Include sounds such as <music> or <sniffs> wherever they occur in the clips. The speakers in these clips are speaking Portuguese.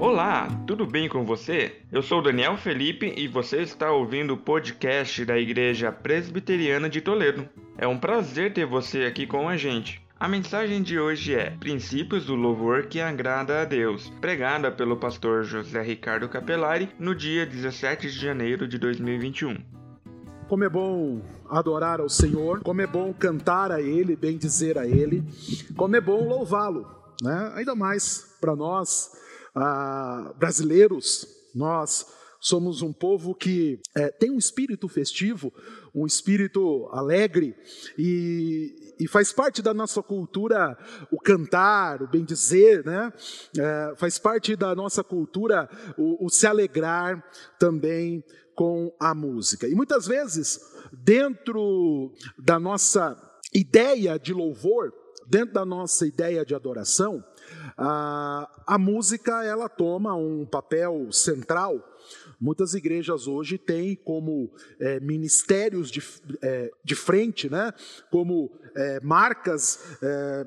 Olá, tudo bem com você? Eu sou Daniel Felipe e você está ouvindo o podcast da Igreja Presbiteriana de Toledo. É um prazer ter você aqui com a gente. A mensagem de hoje é Princípios do Louvor que Agrada a Deus, pregada pelo pastor José Ricardo Capelari no dia 17 de janeiro de 2021. Como é bom adorar ao Senhor, como é bom cantar a Ele, bem dizer a Ele, como é bom louvá-lo, né? Ainda mais para nós ah, brasileiros, nós somos um povo que é, tem um espírito festivo, um espírito alegre e, e, faz parte da nossa cultura o cantar, o bem dizer, né? É, faz parte da nossa cultura o, o se alegrar também com a música. E muitas vezes, dentro da nossa ideia de louvor, dentro da nossa ideia de adoração, a, a música ela toma um papel central Muitas igrejas hoje têm como é, ministérios de, é, de frente, né? como é, marcas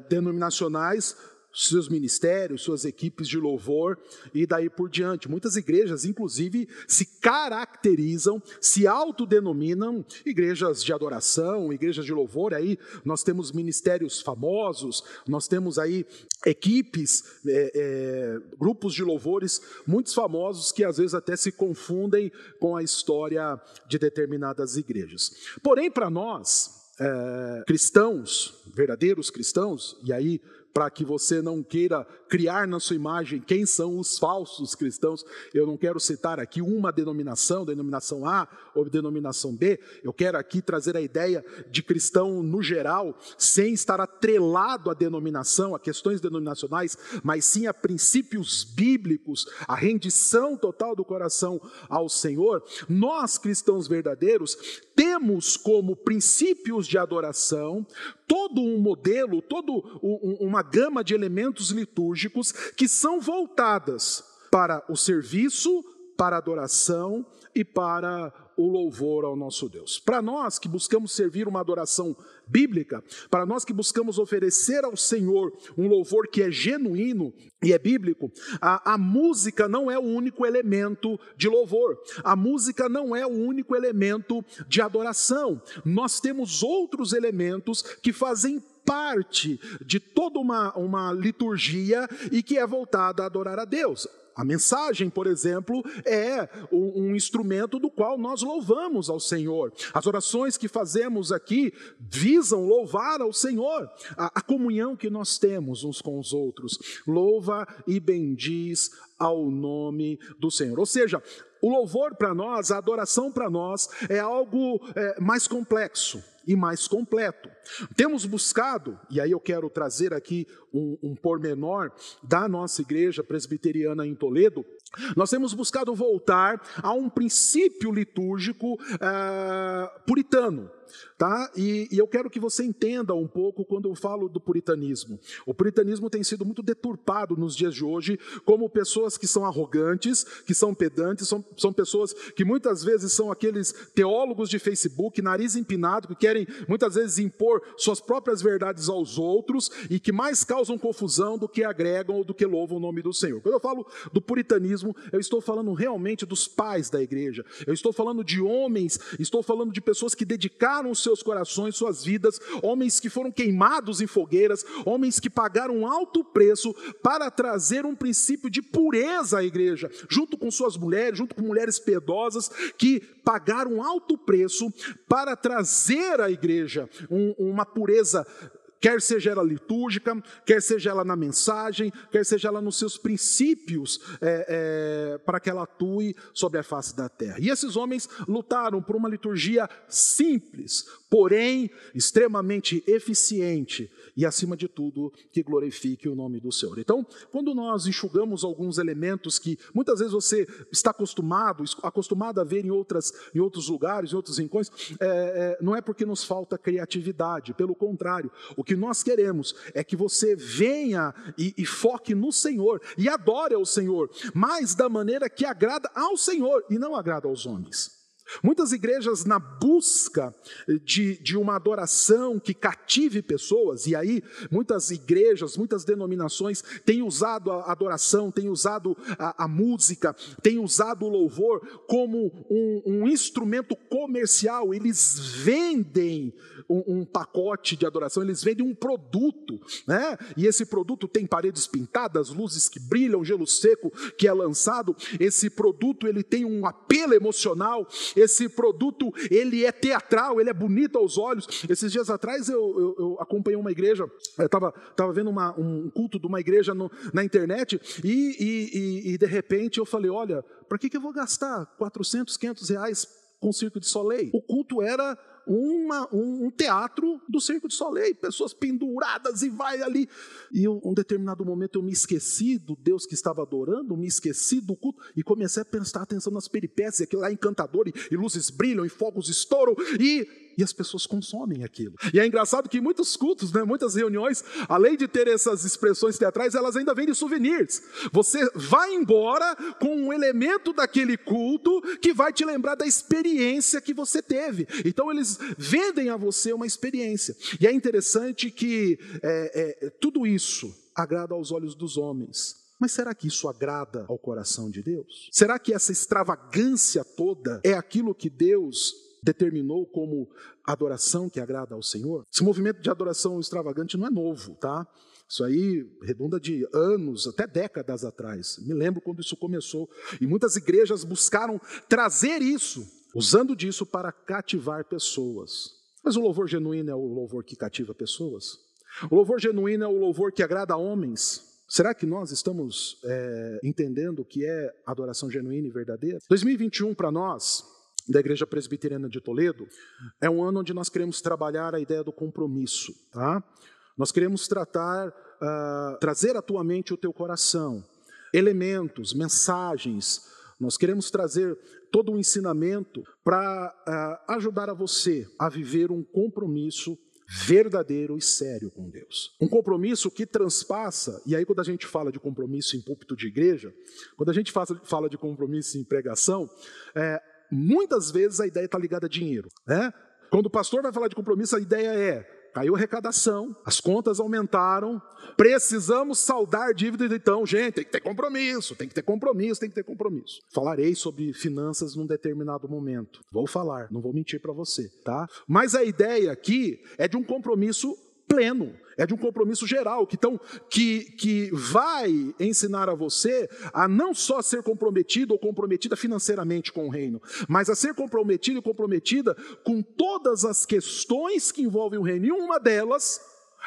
denominacionais, seus ministérios, suas equipes de louvor e daí por diante. Muitas igrejas, inclusive, se caracterizam, se autodenominam igrejas de adoração, igrejas de louvor. Aí nós temos ministérios famosos, nós temos aí equipes, é, é, grupos de louvores muitos famosos que às vezes até se confundem com a história de determinadas igrejas. Porém, para nós, é, cristãos, verdadeiros cristãos, e aí para que você não queira criar na sua imagem quem são os falsos cristãos. Eu não quero citar aqui uma denominação, denominação A ou denominação B. Eu quero aqui trazer a ideia de cristão no geral, sem estar atrelado à denominação, a questões denominacionais, mas sim a princípios bíblicos, a rendição total do coração ao Senhor. Nós cristãos verdadeiros temos como princípios de adoração todo um modelo, toda uma gama de elementos litúrgicos que são voltadas para o serviço, para a adoração e para o louvor ao nosso Deus. Para nós que buscamos servir uma adoração bíblica, para nós que buscamos oferecer ao Senhor um louvor que é genuíno e é bíblico, a, a, música não é o único elemento de louvor, a música não é o único elemento de adoração. Nós temos outros elementos que fazem parte de toda uma, uma liturgia e que é voltada a adorar a Deus. A mensagem, por exemplo, é um, instrumento do qual nós louvamos ao Senhor. As orações que fazemos aqui visam louvar ao Senhor. A, a comunhão que nós temos uns com os outros. Louva e bendiz ao nome do Senhor. Ou seja, o louvor para nós, a adoração para nós, é algo é, mais complexo e mais completo. Temos buscado, e aí eu quero trazer aqui um, um pormenor da nossa igreja presbiteriana em Toledo, nós temos buscado voltar a um princípio litúrgico uh, puritano. Tá? E, e, eu quero que você entenda um pouco quando eu falo do puritanismo. O puritanismo tem sido muito deturpado nos dias de hoje como pessoas que são arrogantes, que são pedantes, são, são pessoas que muitas vezes são aqueles teólogos de Facebook, nariz empinado, que querem muitas vezes impor suas próprias verdades aos outros e que mais causam confusão do que agregam ou do que louvam o nome do Senhor. Quando eu falo do puritanismo, eu estou falando realmente dos pais da igreja, eu estou falando de homens, estou falando de pessoas que dedicaram seus corações, suas vidas, homens que foram queimados em fogueiras, homens que pagaram alto preço para trazer um princípio de pureza à igreja, junto com suas mulheres, junto com mulheres piedosas que pagaram alto preço para trazer à igreja um, uma pureza quer seja ela litúrgica, quer seja ela na mensagem, quer seja ela nos seus princípios, é, é, para que ela atue sobre a face da terra. E esses homens lutaram por uma liturgia simples, porém extremamente eficiente, e, acima de tudo, que glorifique o nome do Senhor. Então, quando nós enxugamos alguns elementos que muitas vezes você está acostumado, acostumado a ver em, outras, em outros lugares, em outros rincões, é, é, não é porque nos falta criatividade, pelo contrário, o que nós queremos é que você venha e, e foque no Senhor e adore ao Senhor, mas da maneira que agrada ao Senhor e não agrada aos homens. Muitas igrejas, na busca de, de uma adoração que cative pessoas, e aí muitas igrejas, muitas denominações têm usado a adoração, têm usado a, a música, têm usado o louvor como um, um instrumento comercial, eles vendem um, um, pacote de adoração, eles vendem um produto, né? E esse produto tem paredes pintadas, luzes que brilham, gelo seco que é lançado. Esse produto ele tem um apelo emocional. Esse produto ele é teatral, ele é bonito aos olhos. Esses dias atrás eu, eu, eu acompanhei uma igreja, eu estava tava vendo uma, um culto de uma igreja no, na internet e, e, e, de repente eu falei, olha, para que, que eu vou gastar 400, 500 reais com circo de soleil? O culto era uma, um, um, teatro do Circo de Soleil, pessoas penduradas e vai ali. E em um determinado momento eu me esqueci do Deus que estava adorando, me esqueci do culto e comecei a prestar atenção nas peripécias, aquilo lá é encantador e, e luzes brilham e fogos estouram e e as pessoas consomem aquilo. E é engraçado que muitos cultos, né, muitas reuniões, além de ter essas expressões teatrais, elas ainda vendem souvenirs. Você vai embora com um elemento daquele culto que vai te lembrar da experiência que você teve. Então eles vendem a você uma experiência. E é interessante que é, é, tudo isso agrada aos olhos dos homens. Mas será que isso agrada ao coração de Deus? Será que essa extravagância toda é aquilo que Deus determinou como adoração que agrada ao Senhor. Esse movimento de adoração extravagante não é novo, tá? Isso aí redunda de anos, até décadas atrás. Me lembro quando isso começou. E muitas igrejas buscaram trazer isso, usando disso para cativar pessoas. Mas o louvor genuíno é o louvor que cativa pessoas? O louvor genuíno é o louvor que agrada a homens? Será que nós estamos é, entendendo o que é adoração genuína e verdadeira? 2021 para nós da Igreja Presbiteriana de Toledo, é um ano onde nós queremos trabalhar a ideia do compromisso, tá? Nós queremos tratar, uh, trazer à tua mente o teu coração, elementos, mensagens, nós queremos trazer todo o um ensinamento para uh, ajudar a você a viver um compromisso verdadeiro e sério com Deus. Um compromisso que transpassa, e aí quando a gente fala de compromisso em púlpito de igreja, quando a gente fala de compromisso em pregação, é, muitas vezes a ideia está ligada a dinheiro. Né? Quando o pastor vai falar de compromisso, a ideia é: caiu a arrecadação, as contas aumentaram, precisamos saldar dívida, então, gente, tem que ter compromisso, tem que ter compromisso, tem que ter compromisso. Falarei sobre finanças num determinado momento. Vou falar, não vou mentir para você, tá? Mas a ideia aqui é de um compromisso pleno, é de um compromisso geral, que, então, que, que vai ensinar a você a não só ser comprometido ou comprometida financeiramente com o reino, mas a ser comprometido e comprometida com todas as questões que envolvem o reino. E uma delas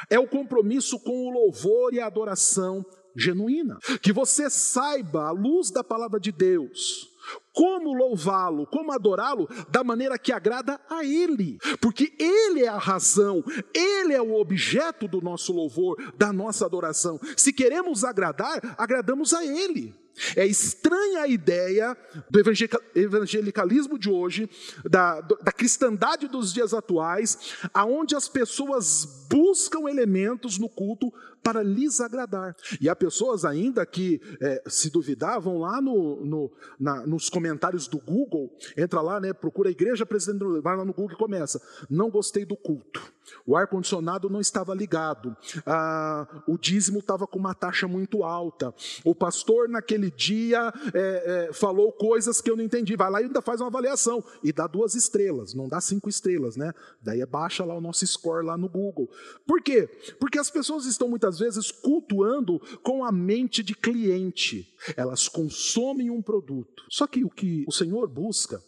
é o compromisso com o louvor e a adoração genuína. Que você saiba, à luz da palavra de Deus, como louvá-lo, como adorá-lo da maneira que agrada a Ele, porque Ele é a razão, Ele é o objeto do nosso louvor, da nossa adoração. Se queremos agradar, agradamos a Ele. É estranha a ideia do evangelicalismo de hoje, da, da cristandade dos dias atuais, aonde as pessoas buscam elementos no culto para lhes agradar. E há pessoas ainda que, é, se duvidar, vão lá no, no, na, nos comentários do Google, entra lá, né, procura a igreja presidente, vai lá no Google e começa. Não gostei do culto. O ar-condicionado não estava ligado, ah, o dízimo estava com uma taxa muito alta, o pastor naquele dia é, é, falou coisas que eu não entendi. Vai lá e ainda faz uma avaliação e dá duas estrelas, não dá cinco estrelas, né? Daí é baixa lá o nosso score lá no Google. Por quê? Porque as pessoas estão muitas vezes cultuando com a mente de cliente, elas consomem um produto. Só que o que o Senhor busca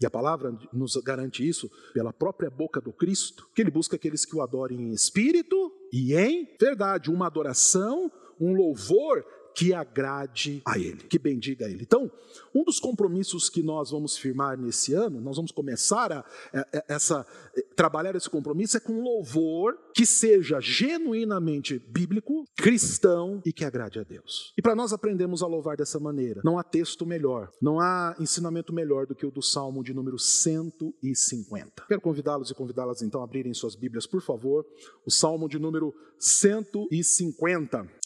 e a palavra nos garante isso pela própria boca do Cristo, que ele busca aqueles que o adorem em espírito e em verdade, uma adoração, um louvor que agrade a Ele, que bendiga a Ele. Então, um dos compromissos que nós vamos firmar nesse ano, nós vamos começar a, a, a essa, eh, trabalhar esse compromisso é com louvor que seja genuinamente bíblico, cristão e que agrade a Deus. E para nós aprendemos a louvar dessa maneira, não há texto melhor, não há ensinamento melhor do que o do Salmo de número 150. Quero convidá-los e convidá-las então a abrirem suas Bíblias, por favor, o Salmo de número 150.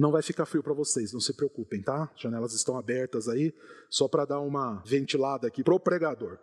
Não vai ficar frio para vocês, não se preocupem, tá? As janelas estão abertas aí, só para dar uma ventilada aqui pro pregador.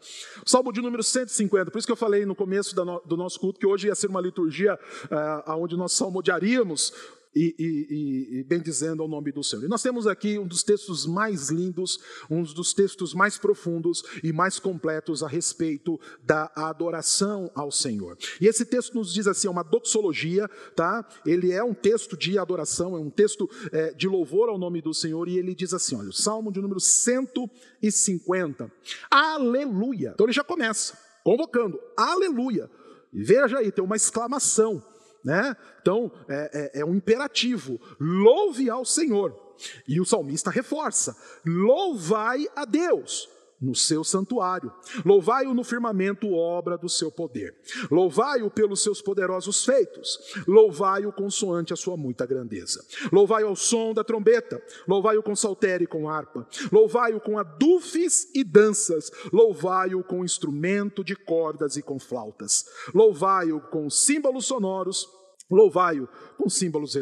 Salmo de número 150, por isso que eu falei no começo do nosso culto que hoje ia ser uma liturgia uh, onde nós salmodiaríamos e, e, e, bendizendo ao nome do Senhor. E nós temos aqui um dos textos mais lindos, um dos textos mais profundos e mais completos a respeito da adoração ao Senhor. E esse texto nos diz assim, é uma doxologia, tá? Ele é um texto de adoração, é um texto é, de louvor ao nome do Senhor, e ele diz assim, olha, o Salmo de número 150, aleluia. Então ele já começa, convocando, aleluia. E veja aí, tem uma exclamação, né? Então, é, é, é um imperativo: louve ao Senhor. E o salmista reforça: louvai a Deus no seu santuário. Louvai-o no firmamento, obra do seu poder. Louvai-o pelos seus poderosos feitos. Louvai-o consoante a sua muita grandeza. Louvai-o ao som da trombeta. Louvai-o com saltério e com harpa. Louvai-o com adufes e danças. Louvai-o com instrumento de cordas e com flautas. Louvai-o com símbolos sonoros. Louvai-o com símbolos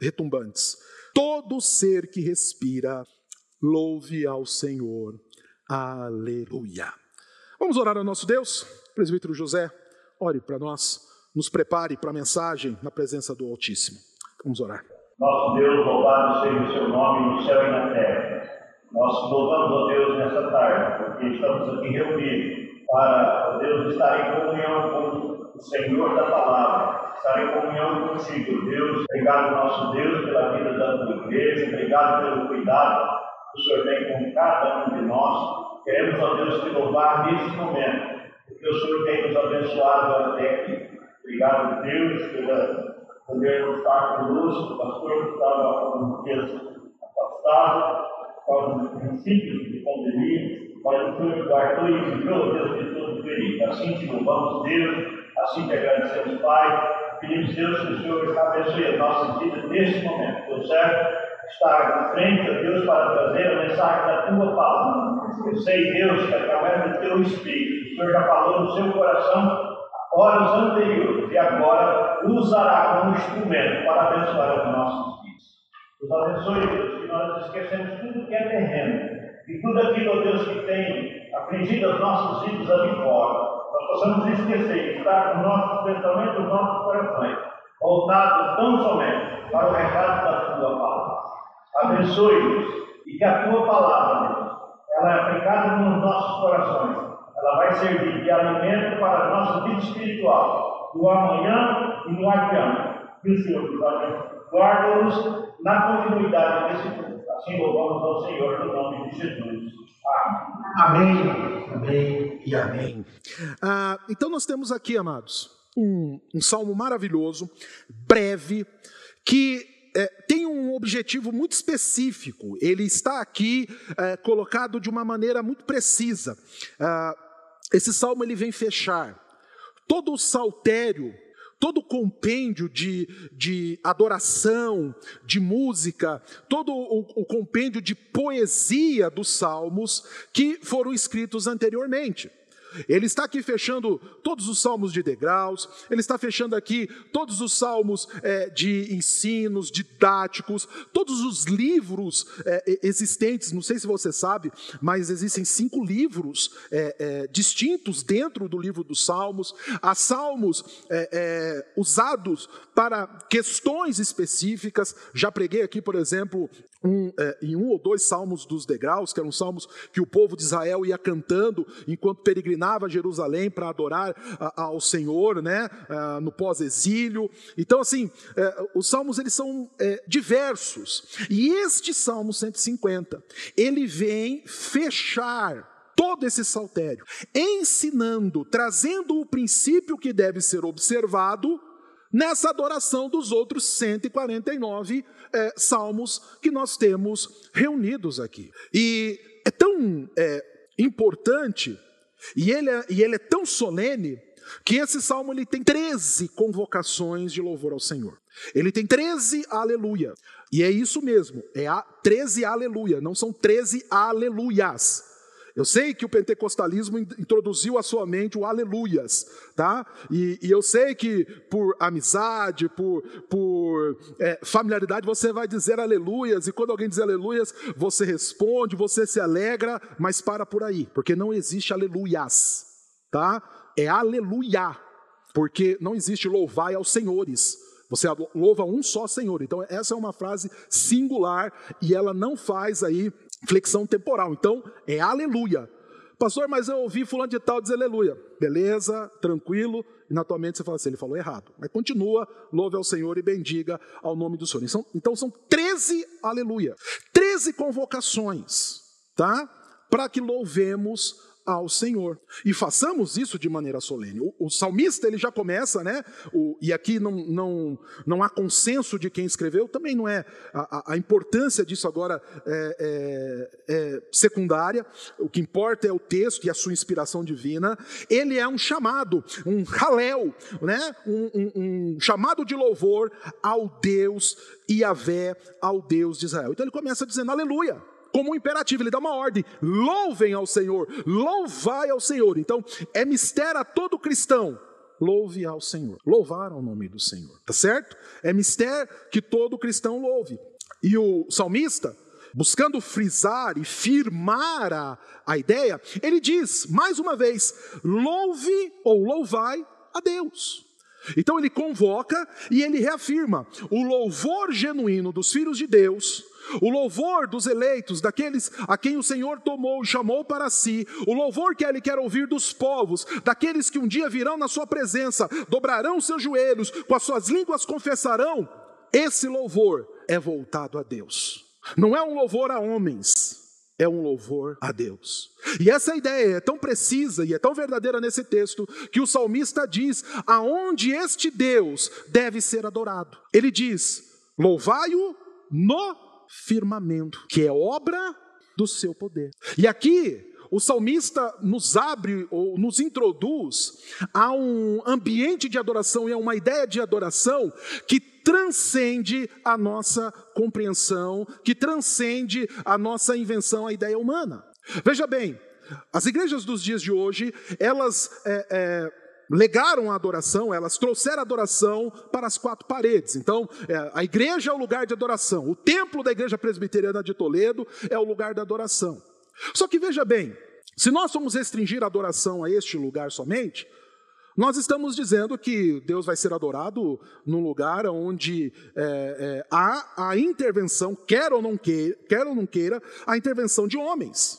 retumbantes. Todo ser que respira, louve ao Senhor Aleluia. Vamos orar ao nosso Deus? Presbítero José, ore para nós, nos prepare para a mensagem na presença do Altíssimo. Vamos orar. Nosso Deus, louvado seja o seu nome no céu e na terra. Nós louvamos a Deus nessa tarde, porque estamos aqui reunidos para, Deus, estar em comunhão com o Senhor da palavra, estar em comunhão contigo. Deus, obrigado, nosso Deus, pela vida da tua igreja, obrigado pelo cuidado o Senhor tem com cada um de nós. Queremos, ó Deus, te louvar nesse momento, porque o Senhor tem nos abençoado até aqui. Obrigado, Deus, pela poder estar conosco, o pastor que estava alguns dias afastado, causa dos princípios de pandemia, mas o Senhor guardou e livrou, Deus, de todo perigo. Assim te louvamos, Deus, assim te agradecemos, Pai. Pedimos, Deus, que o Senhor abençoe a nossa vida neste momento, Deus certo? Estar na frente a Deus para trazer a mensagem da tua palavra. Eu sei, Deus, que através do teu Espírito, o Senhor já falou no seu coração horas anteriores e agora usará como instrumento para abençoar os nossos dias. Nos abençoe, Deus, que nós esquecemos tudo que é terreno e tudo aquilo, Deus, que tem afligido os nossos filhos ali fora. Nós possamos esquecer, estar com nossos pensamentos, nossos corações voltados tão somente para o recado da tua palavra. Abençoe-nos e que a tua palavra, Deus, ela é aplicada nos nossos corações. Ela vai servir de alimento para a nossa vida espiritual, no amanhã e no adiante. Que o Senhor nos guarda-nos na continuidade desse culto. Assim louvamos ao Senhor no nome de Jesus. Amém. Amém, amém e amém. Ah, então nós temos aqui, amados, um, um salmo maravilhoso, breve, que é, tem um objetivo muito específico, ele está aqui é, colocado de uma maneira muito precisa. Ah, esse salmo ele vem fechar todo o saltério, todo o compêndio de, de adoração, de música, todo o, o compêndio de poesia dos salmos que foram escritos anteriormente. Ele está aqui fechando todos os salmos de degraus, ele está fechando aqui todos os salmos é, de ensinos, didáticos, todos os livros é, existentes. Não sei se você sabe, mas existem cinco livros é, é distintos dentro do livro dos salmos. Há salmos é, é, usados para questões específicas. Já preguei aqui, por exemplo, um, em um ou dois salmos dos degraus, que eram salmos que o povo de Israel ia cantando enquanto peregrinava peregrinava Jerusalém para adorar ao Senhor, né, no pós-exílio. Então, assim, é, os salmos eles são é, diversos. E este Salmo 150, ele vem fechar todo esse saltério, ensinando, trazendo o princípio que deve ser observado nessa adoração dos outros 149 é, salmos que nós temos reunidos aqui. E é tão é, importante e ele é, e ele é tão solene que esse salmo ele tem 13 convocações de louvor ao Senhor. Ele tem 13 aleluia. E é isso mesmo, é a 13 aleluia, não são 13 aleluias. Eu sei que o pentecostalismo introduziu à sua mente o aleluias, tá? E, e eu sei que por amizade, por, por é, familiaridade, você vai dizer aleluias, e quando alguém diz aleluias, você responde, você se alegra, mas para por aí, porque não existe aleluias, tá? É aleluia, porque não existe louvai aos senhores. Você louva um só Senhor. Então, essa é uma frase singular e ela não faz aí flexão temporal. Então, é aleluia. Pastor, mas eu ouvi fulano de tal dizer aleluia. Beleza, tranquilo. E na tua mente você fala assim, ele falou errado. Mas continua, louve ao Senhor e bendiga ao nome do Senhor. Então, então são 13 aleluia. 13 convocações, tá? Para que louvemos ao Senhor. E façamos isso de maneira solene. O, o salmista ele já começa, né? O, e aqui não, não, não há consenso de quem escreveu, também não é a, a importância disso agora é, é, é secundária. O que importa é o texto e a sua inspiração divina. Ele é um chamado, um halel, né? Um, um, um chamado de louvor ao Deus Iavé, ao Deus de Israel. Então ele começa dizendo aleluia como um imperativo, ele dá uma ordem: louvem ao Senhor, louvai ao Senhor. Então, é mistério a todo cristão. Louve ao Senhor, louvar ao nome do Senhor, tá certo? É mistério que todo cristão louve. E o salmista, buscando frisar e firmar a, a ideia, ele diz, mais uma vez: louve ou louvai a Deus. Então ele convoca e ele reafirma o louvor genuíno dos filhos de Deus o louvor dos eleitos, daqueles a quem o Senhor tomou e chamou para si, o louvor que ele quer ouvir dos povos, daqueles que um dia virão na sua presença, dobrarão seus joelhos, com as suas línguas confessarão, esse louvor é voltado a Deus. Não é um louvor a homens, é um louvor a Deus. E essa ideia é tão precisa e é tão verdadeira nesse texto que o salmista diz aonde este Deus deve ser adorado. Ele diz: louvai-o no firmamento, que é obra do seu poder. E aqui o salmista nos abre ou nos introduz a um ambiente de adoração e a uma ideia de adoração que transcende a nossa compreensão, que transcende a nossa invenção, a ideia humana. Veja bem, as igrejas dos dias de hoje, elas é, é, legaram a adoração, elas trouxeram a adoração para as quatro paredes. Então, é, a igreja é o lugar de adoração, o templo da igreja presbiteriana de Toledo é o lugar da adoração. Só que veja bem, se nós formos restringir a adoração a este lugar somente, nós estamos dizendo que Deus vai ser adorado num lugar onde é, é, há a intervenção, quer ou não queira, quer ou não queira, a intervenção de homens.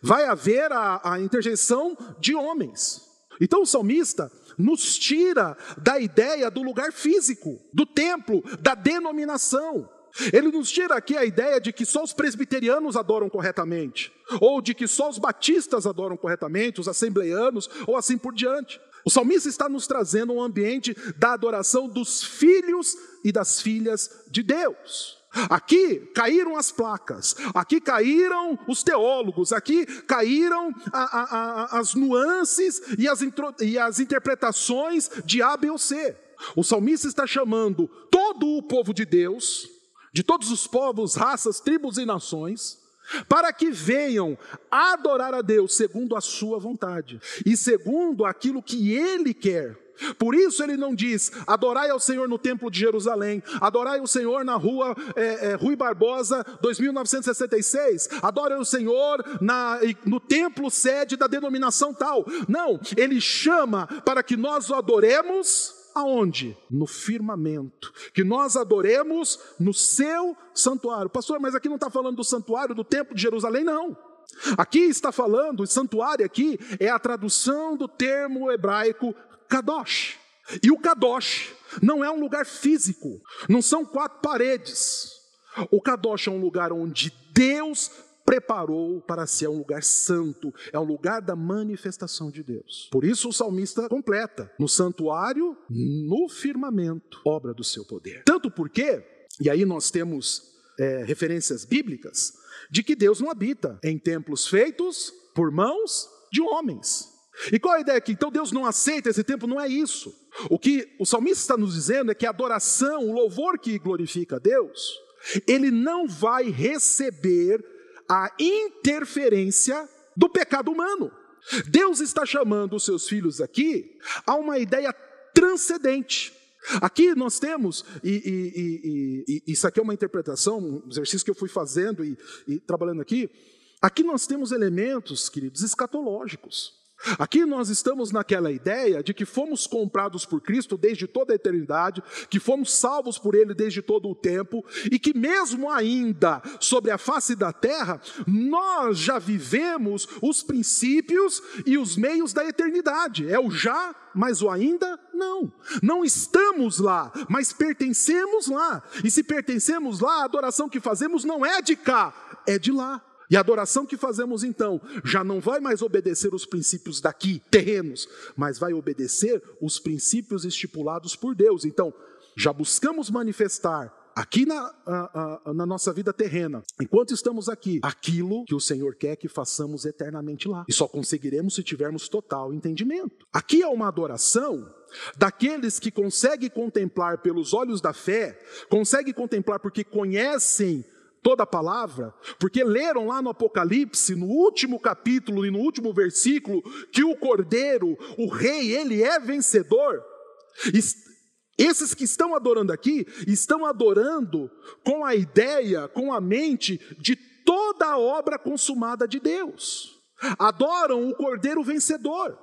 Vai haver a, a interjeição de homens. Então o salmista nos tira da ideia do lugar físico, do templo, da denominação. Ele nos tira aqui a ideia de que só os presbiterianos adoram corretamente, ou de que só os batistas adoram corretamente, os assembleianos, ou assim por diante. O salmista está nos trazendo um ambiente da adoração dos filhos e das filhas de Deus. Aqui caíram as placas, aqui caíram os teólogos, aqui caíram a, a, a, as nuances e as, e as interpretações de A, B ou C. O salmista está chamando todo o povo de Deus, de todos os povos, raças, tribos e nações, para que venham adorar a Deus segundo a sua vontade e segundo aquilo que Ele quer. Por isso ele não diz: adorai ao Senhor no templo de Jerusalém, adorai o Senhor na rua é, é, Rui Barbosa, 2966, adore o Senhor na, no templo sede da denominação tal. Não, ele chama para que nós o adoremos aonde? No firmamento. Que nós adoremos no seu santuário. Pastor, mas aqui não está falando do santuário do templo de Jerusalém, não. Aqui está falando, o santuário aqui é a tradução do termo hebraico Kadosh. E o Kadosh não é um lugar físico, não são quatro paredes. O Kadosh é um lugar onde Deus preparou para ser um lugar santo, é um lugar da manifestação de Deus. Por isso o salmista completa: no santuário, no firmamento, obra do seu poder. Tanto porque, e aí nós temos é, referências bíblicas, de que Deus não habita em templos feitos por mãos de homens. E qual a ideia aqui? Então Deus não aceita esse tempo, não é isso. O que o salmista está nos dizendo é que a adoração, o louvor que glorifica a Deus, ele não vai receber a interferência do pecado humano. Deus está chamando os seus filhos aqui a uma ideia transcendente. Aqui nós temos, e, e, e, e, isso aqui é uma interpretação, um exercício que eu fui fazendo e, trabalhando aqui. Aqui nós temos elementos, queridos, escatológicos. Aqui nós estamos naquela ideia de que fomos comprados por Cristo desde toda a eternidade, que fomos salvos por Ele desde todo o tempo, e que mesmo ainda sobre a face da terra, nós já vivemos os princípios e os meios da eternidade. É o já, mas o ainda não. Não estamos lá, mas pertencemos lá. E se pertencemos lá, a adoração que fazemos não é de cá, é de lá. E a adoração que fazemos então já não vai mais obedecer os princípios daqui, terrenos, mas vai obedecer os princípios estipulados por Deus. Então, já buscamos manifestar aqui na, na nossa vida terrena, enquanto estamos aqui, aquilo que o Senhor quer que façamos eternamente lá. E só conseguiremos se tivermos total entendimento. Aqui é uma adoração daqueles que conseguem contemplar pelos olhos da fé, conseguem contemplar porque conhecem toda a palavra, porque leram lá no Apocalipse, no último capítulo e no último versículo, que o Cordeiro, o Rei, ele é vencedor. Esses que estão adorando aqui, estão adorando com a ideia, com a mente de toda a obra consumada de Deus. Adoram o Cordeiro vencedor.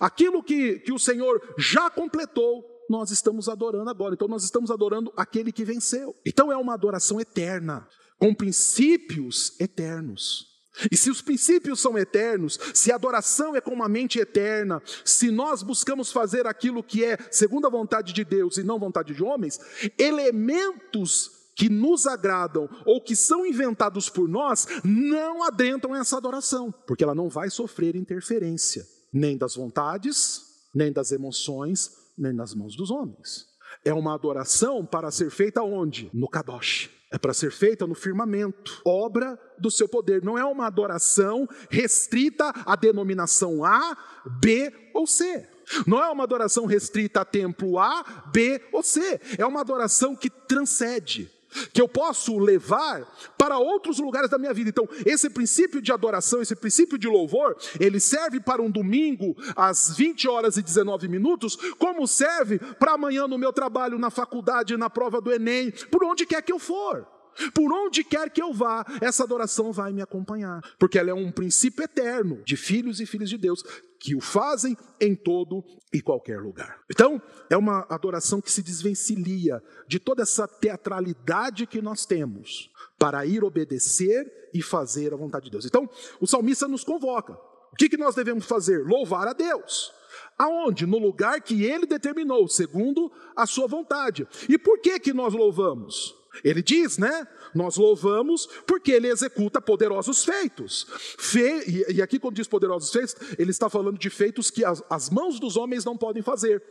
Aquilo que, que o Senhor já completou, nós estamos adorando agora. Então, nós estamos adorando aquele que venceu. Então, é uma adoração eterna com princípios eternos. E se os princípios são eternos, se a adoração é com uma mente eterna, se nós buscamos fazer aquilo que é segundo a vontade de Deus e não vontade de homens, elementos que nos agradam ou que são inventados por nós não adentram essa adoração, porque ela não vai sofrer interferência, nem das vontades, nem das emoções, nem nas mãos dos homens. É uma adoração para ser feita onde? No Kadosh é para ser feita no firmamento, obra do seu poder. Não é uma adoração restrita à denominação A, B ou C. Não é uma adoração restrita a templo A, B ou C. É uma adoração que transcende que eu posso levar para outros lugares da minha vida. Então, esse princípio de adoração, esse princípio de louvor, ele serve para um domingo às 20 horas e 19 minutos, como serve para amanhã no meu trabalho, na faculdade, na prova do Enem, por onde quer que eu for. Por onde quer que eu vá, essa adoração vai me acompanhar, porque ela é um princípio eterno de filhos e filhas de Deus que o fazem em todo e qualquer lugar. Então, é uma adoração que se desvencilia de toda essa teatralidade que nós temos para ir obedecer e fazer a vontade de Deus. Então, o salmista nos convoca. O que, que nós devemos fazer? Louvar a Deus. Aonde? No lugar que ele determinou, segundo a sua vontade. E por que que nós louvamos? Ele diz, né? Nós louvamos porque ele executa poderosos feitos. Fe... E aqui, quando diz poderosos feitos, ele está falando de feitos que as, mãos dos homens não podem fazer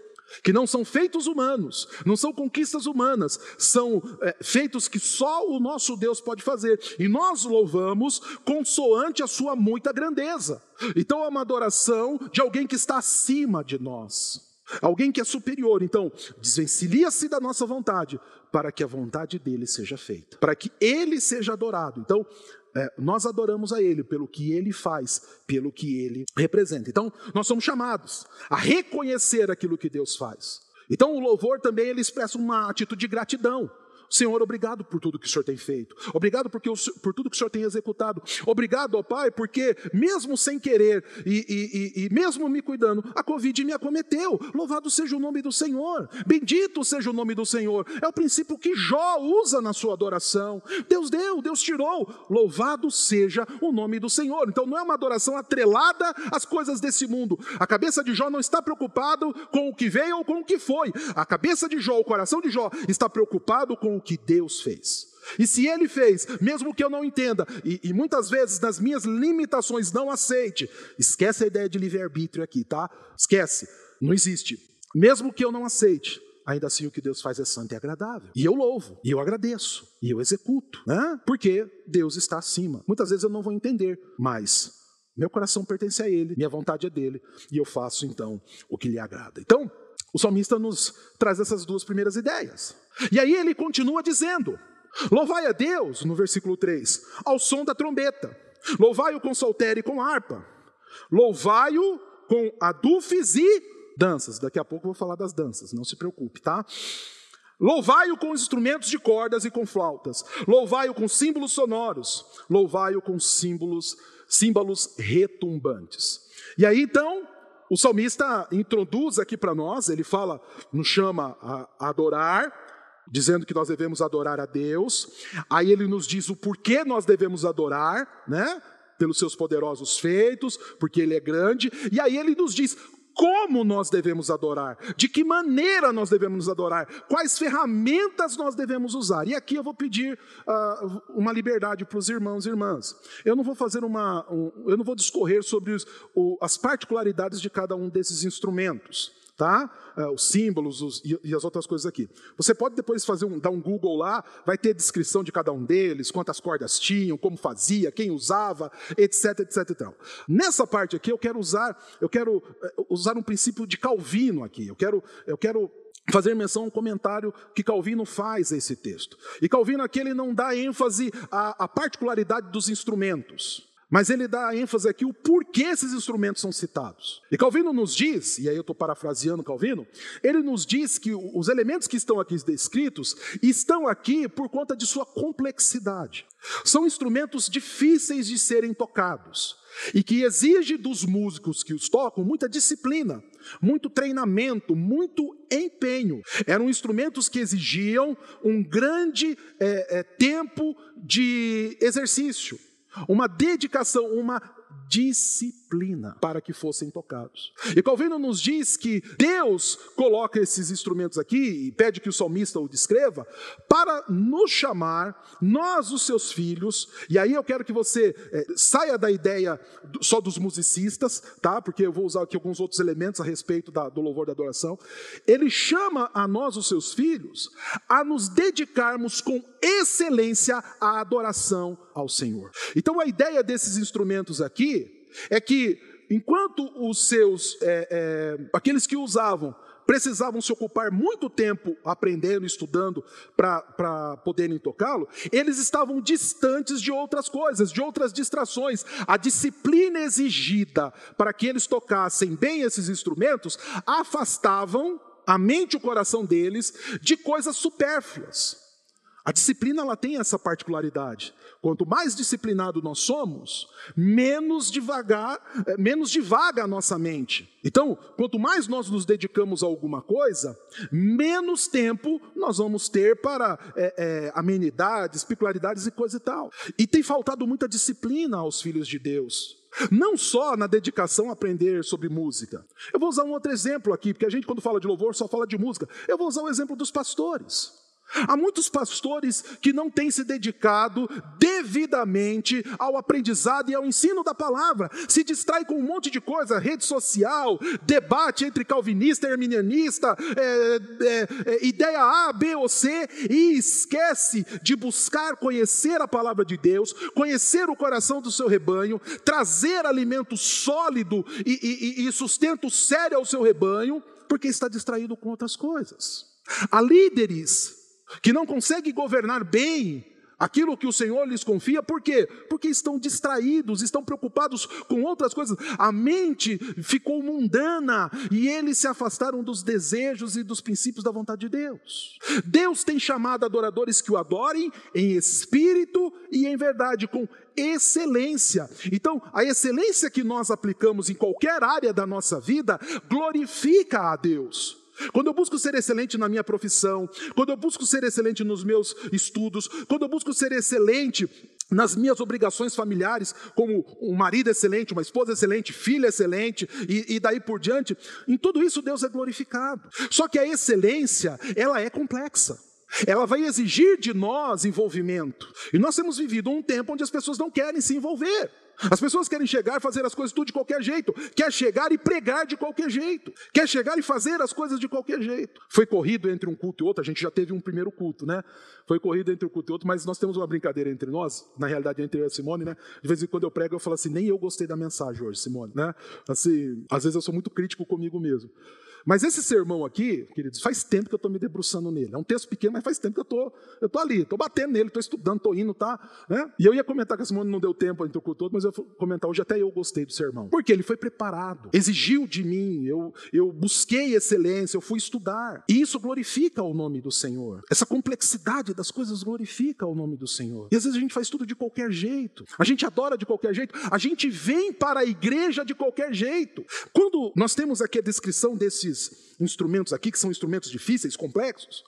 que não são feitos humanos, não são conquistas humanas, são é, feitos que só o nosso Deus pode fazer. E nós louvamos consoante a sua muita grandeza. Então é uma adoração de alguém que está acima de nós. Alguém que é superior, então, desvencilia-se da nossa vontade, para que a vontade dele seja feita, para que ele seja adorado. Então, é, nós adoramos a Ele pelo que Ele faz, pelo que Ele representa. Então, nós somos chamados a reconhecer aquilo que Deus faz. Então, o louvor também ele expressa uma atitude de gratidão. Senhor, obrigado por tudo que o Senhor tem feito. Obrigado porque o, por tudo que o Senhor tem executado. Obrigado, ó Pai, porque mesmo sem querer e, e, e, e mesmo me cuidando, a Covid me acometeu. Louvado seja o nome do Senhor. Bendito seja o nome do Senhor. É o princípio que Jó usa na sua adoração. Deus deu, Deus tirou. Louvado seja o nome do Senhor. Então não é uma adoração atrelada às coisas desse mundo. A cabeça de Jó não está preocupado com o que veio ou com o que foi. A cabeça de Jó, o coração de Jó está preocupado com o que Deus fez. E se Ele fez, mesmo que eu não entenda, e, e muitas vezes nas minhas limitações não aceite, esquece a ideia de livre-arbítrio aqui, tá? Esquece, não existe. Mesmo que eu não aceite, ainda assim o que Deus faz é santo e agradável. E eu louvo, e eu agradeço, e eu executo, né? Porque Deus está acima. Muitas vezes eu não vou entender, mas meu coração pertence a Ele, minha vontade é dele, e eu faço então o que lhe agrada. Então, o salmista nos traz essas duas primeiras ideias. E aí ele continua dizendo: Louvai a Deus, no versículo 3, ao som da trombeta, Louvai-o com soltério e com harpa. Louvai-o com adufes e danças. Daqui a pouco eu vou falar das danças, não se preocupe, tá? Louvai-o com instrumentos de cordas e com flautas. Louvai-o com símbolos sonoros. Louvai-o com símbolos, símbolos retumbantes. E aí então, o salmista introduz aqui para nós, ele fala, nos chama a adorar, dizendo que nós devemos adorar a Deus. Aí ele nos diz o porquê nós devemos adorar, né? Pelos seus poderosos feitos, porque ele é grande. E aí ele nos diz como nós devemos adorar, de que maneira nós devemos adorar, quais ferramentas nós devemos usar. E aqui eu vou pedir uh, uma liberdade para os irmãos e irmãs. Eu não vou fazer uma, um, eu não vou discorrer sobre os, o, as particularidades de cada um desses instrumentos tá? É, os símbolos os, e, as outras coisas aqui. Você pode depois fazer um, dar um Google lá, vai ter descrição de cada um deles, quantas cordas tinham, como fazia, quem usava, etc, etc e tal. Nessa parte aqui eu quero usar, eu quero é, usar um princípio de Calvino aqui. Eu quero, eu quero fazer menção a um comentário que Calvino faz a esse texto. E Calvino aqui ele não dá ênfase à, à particularidade dos instrumentos. Mas ele dá ênfase aqui o porquê esses instrumentos são citados. E Calvino nos diz, e aí eu estou parafraseando Calvino, ele nos diz que os elementos que estão aqui descritos estão aqui por conta de sua complexidade. São instrumentos difíceis de serem tocados e que exige dos músicos que os tocam muita disciplina, muito treinamento, muito empenho. Eram instrumentos que exigiam um grande é, é, tempo de exercício uma dedicação, uma disciplina para que fossem tocados. E Calvino nos diz que Deus coloca esses instrumentos aqui e pede que o salmista o descreva para nos chamar, nós, os seus filhos, e aí eu quero que você é, saia da ideia só dos musicistas, tá? Porque eu vou usar aqui alguns outros elementos a respeito da, do louvor da adoração. Ele chama a nós, os seus filhos, a nos dedicarmos com excelência à adoração ao Senhor. Então a ideia desses instrumentos aqui é que enquanto os seus, é, é, aqueles que usavam, precisavam se ocupar muito tempo aprendendo, estudando para poderem tocá-lo, eles estavam distantes de outras coisas, de outras distrações. A disciplina exigida para que eles tocassem bem esses instrumentos afastavam a mente e o coração deles de coisas supérfluas. A disciplina ela tem essa particularidade. Quanto mais disciplinado nós somos, menos devagar, eh, menos divaga a nossa mente. Então, quanto mais nós nos dedicamos a alguma coisa, menos tempo nós vamos ter para é, é, amenidades, peculiaridades e coisa e tal. E tem faltado muita disciplina aos filhos de Deus. Não só na dedicação a aprender sobre música. Eu vou usar um outro exemplo aqui, porque a gente, quando fala de louvor, só fala de música. Eu vou usar o exemplo dos pastores. Há muitos pastores que não têm se dedicado devidamente ao aprendizado e ao ensino da palavra, se distrai com um monte de coisa, rede social, debate entre calvinista e arminianista, é, é, é, ideia A, B ou C, e esquece de buscar conhecer a palavra de Deus, conhecer o coração do seu rebanho, trazer alimento sólido e, e, e sustento sério ao seu rebanho, porque está distraído com outras coisas. Há líderes que não conseguem governar bem aquilo que o Senhor lhes confia, por quê? Porque estão distraídos, estão preocupados com outras coisas. A mente ficou mundana e eles se afastaram dos desejos e dos princípios da vontade de Deus. Deus tem chamado adoradores que o adorem em espírito e em verdade, com excelência. Então, a excelência que nós aplicamos em qualquer área da nossa vida glorifica a Deus. Quando eu busco ser excelente na minha profissão, quando eu busco ser excelente nos meus estudos, quando eu busco ser excelente nas minhas obrigações familiares, como um marido excelente, uma esposa excelente, filha excelente e, e, daí por diante, em tudo isso Deus é glorificado. Só que a excelência, ela é complexa. Ela vai exigir de nós envolvimento. E nós temos vivido um tempo onde as pessoas não querem se envolver. As pessoas querem chegar e fazer as coisas tudo de qualquer jeito, quer chegar e pregar de qualquer jeito, quer chegar e fazer as coisas de qualquer jeito. Foi corrido entre um culto e outro, a gente já teve um primeiro culto, né? Foi corrido entre um culto e outro, mas nós temos uma brincadeira entre nós, na realidade entre eu e a Simone, né? De vez em quando eu prego, eu falo assim, nem eu gostei da mensagem hoje, Simone, né? Assim, às vezes eu sou muito crítico comigo mesmo. Mas esse sermão aqui, queridos, faz tempo que eu estou me debruçando nele. É um texto pequeno, mas faz tempo que eu estou eu tô ali, estou batendo nele, estou estudando, estou indo, tá? Né? E eu ia comentar que esse mundo não deu tempo entre o todo, mas eu vou comentar hoje, até eu gostei do sermão. Porque ele foi preparado, exigiu de mim, eu, eu busquei excelência, eu fui estudar. E isso glorifica o nome do Senhor. Essa complexidade das coisas glorifica o nome do Senhor. E às vezes a gente faz tudo de qualquer jeito, a gente adora de qualquer jeito, a gente vem para a igreja de qualquer jeito. Quando nós temos aqui a descrição desses esses instrumentos aqui, que são instrumentos difíceis, complexos,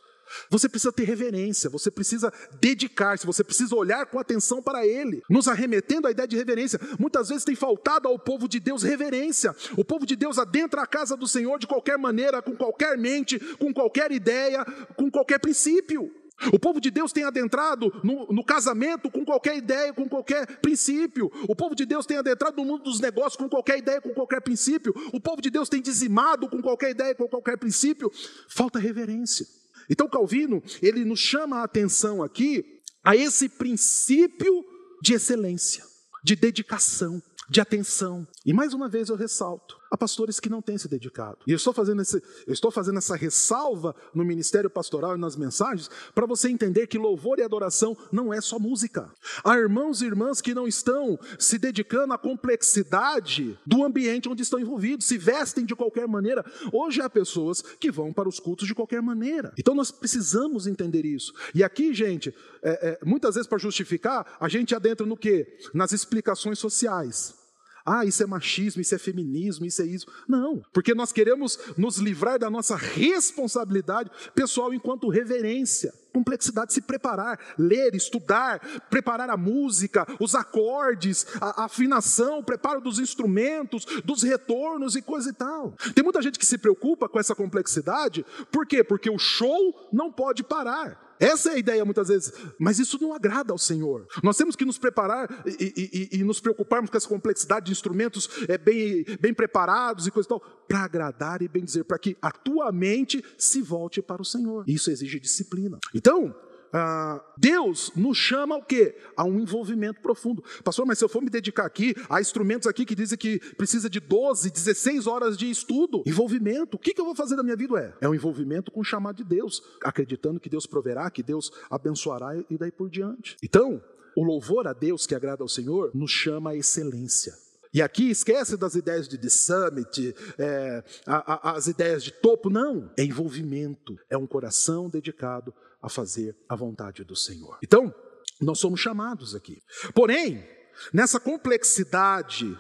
você precisa ter reverência, você precisa dedicar-se, você precisa olhar com atenção para Ele, nos arremetendo à ideia de reverência. Muitas vezes tem faltado ao povo de Deus reverência. O povo de Deus adentra a casa do Senhor de qualquer maneira, com qualquer mente, com qualquer ideia, com qualquer princípio. O povo de Deus tem adentrado no, no, casamento com qualquer ideia, com qualquer princípio. O povo de Deus tem adentrado no mundo dos negócios com qualquer ideia, com qualquer princípio. O povo de Deus tem dizimado com qualquer ideia, com qualquer princípio. Falta reverência. Então Calvino, ele nos chama a atenção aqui a esse princípio de excelência, de dedicação, de atenção. E mais uma vez eu ressalto: há pastores que não têm se dedicado. E eu estou fazendo, esse, eu estou fazendo essa ressalva no ministério pastoral e nas mensagens para você entender que louvor e adoração não é só música. Há irmãos e irmãs que não estão se dedicando à complexidade do ambiente onde estão envolvidos, se vestem de qualquer maneira. Hoje há pessoas que vão para os cultos de qualquer maneira. Então nós precisamos entender isso. E aqui, gente, é, é, muitas vezes para justificar, a gente adentra no que? Nas explicações sociais. Ah, isso é machismo, isso é feminismo, isso é isso. Não, porque nós queremos nos livrar da nossa responsabilidade pessoal enquanto reverência. Complexidade, se preparar, ler, estudar, preparar a música, os acordes, a, afinação, o preparo dos instrumentos, dos retornos e coisa e tal. Tem muita gente que se preocupa com essa complexidade, por quê? Porque o show não pode parar. Essa é a ideia muitas vezes, mas isso não agrada ao Senhor. Nós temos que nos preparar e, e, e nos preocuparmos com essa complexidade de instrumentos é, bem, bem preparados e coisa e tal, para agradar e bem dizer, para que a tua mente se volte para o Senhor. Isso exige disciplina. Então, ah, Deus nos chama ao quê? A um envolvimento profundo. Pastor, mas se eu for me dedicar aqui, há instrumentos aqui que dizem que precisa de 12, 16 horas de estudo. Envolvimento. O que, que eu vou fazer da minha vida? É, é um envolvimento com o chamado de Deus, acreditando que Deus proverá, que Deus abençoará e daí por diante. Então, o louvor a Deus que agrada ao Senhor nos chama a excelência. E aqui esquece das ideias de Summit, é, a, a, as ideias de topo, não. É envolvimento, é um coração dedicado a fazer a vontade do Senhor. Então, nós somos chamados aqui. Porém, nessa complexidade,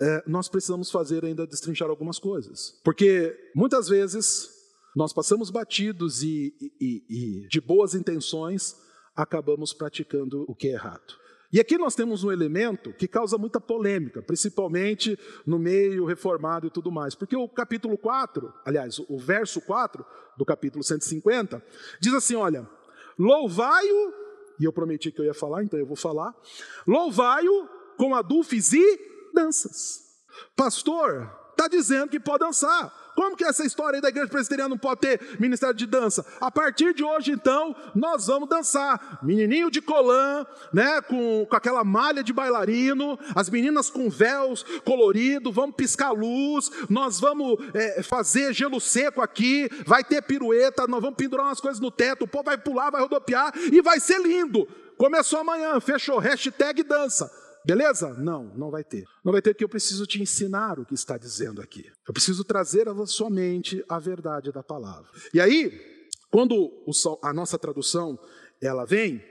é, nós precisamos fazer ainda destrinchar algumas coisas. Porque muitas vezes nós passamos batidos e, e, e de boas intenções acabamos praticando o que é errado. E aqui nós temos um elemento que causa muita polêmica, principalmente no meio reformado e tudo mais, porque o capítulo 4, aliás, o verso 4 do capítulo 150, diz assim: olha, louvai-o, e eu prometi que eu ia falar, então eu vou falar, louvai-o com adufes e danças. Pastor, está dizendo que pode dançar. Como que essa história aí da igreja presbiteriana não pode ter ministério de dança? A partir de hoje, então, nós vamos dançar. Menininho de colã, né, com, com aquela malha de bailarino, as meninas com véus colorido, vamos piscar luz, nós vamos é, fazer gelo seco aqui, vai ter pirueta, nós vamos pendurar umas coisas no teto, o povo vai pular, vai rodopiar e vai ser lindo. Começou amanhã, fechou, hashtag dança. Beleza? Não, não vai ter. Não vai ter porque eu preciso te ensinar o que está dizendo aqui. Eu preciso trazer a sua mente a verdade da palavra. E aí, quando a nossa tradução ela vem,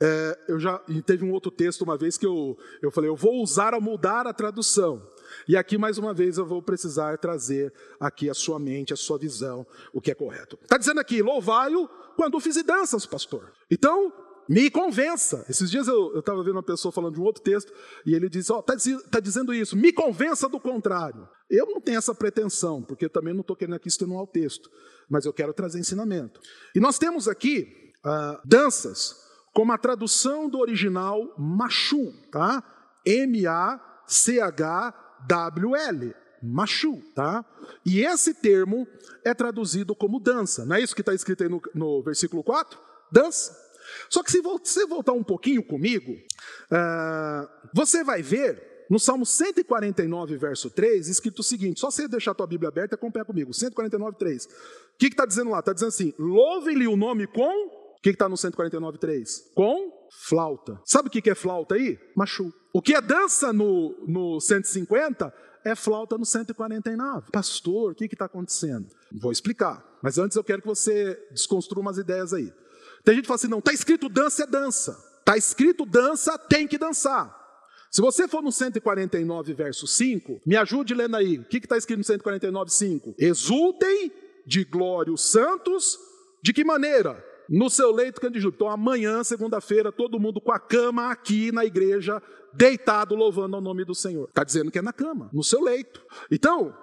é, eu já teve um outro texto uma vez que eu, eu falei, eu vou usar a mudar a tradução. E aqui, mais uma vez, eu vou precisar trazer aqui a sua mente, a sua visão, o que é correto. Está dizendo aqui, louvai-o quando fiz danças, pastor. Então, me convença. Esses dias eu estava vendo uma pessoa falando de um outro texto e ele disse: Ó, oh, está tá dizendo isso, me convença do contrário. Eu não tenho essa pretensão, porque também não estou querendo aqui extenuar o texto, mas eu quero trazer ensinamento. E nós temos aqui uh, danças como a tradução do original Machu, tá? M-A-C-H-W-L. Machu, tá? E esse termo é traduzido como dança. Não é isso que está escrito aí no, no versículo 4? Dança. Só que se você voltar um pouquinho comigo, uh, você vai ver no Salmo 149, verso 3, escrito o seguinte: só você deixar a tua Bíblia aberta, acompanha comigo. 149, 3. O que está dizendo lá? Está dizendo assim: louvem-lhe o nome com. O que está no 149, 3? Com flauta. Sabe o que é flauta aí? Machu. O que é dança no, no 150 é flauta no 149. Pastor, o que está acontecendo? Vou explicar. Mas antes eu quero que você desconstrua umas ideias aí. Tem gente que fala assim: não, está escrito dança é dança. Está escrito dança, tem que dançar. Se você for no 149, verso 5, me ajude lendo aí. O que está escrito no 149, 5? Exultem de glória os santos, de que maneira? No seu leito candidato. Então, amanhã, segunda-feira, todo mundo com a cama aqui na igreja, deitado, louvando ao nome do Senhor. Está dizendo que é na cama, no seu leito. Então,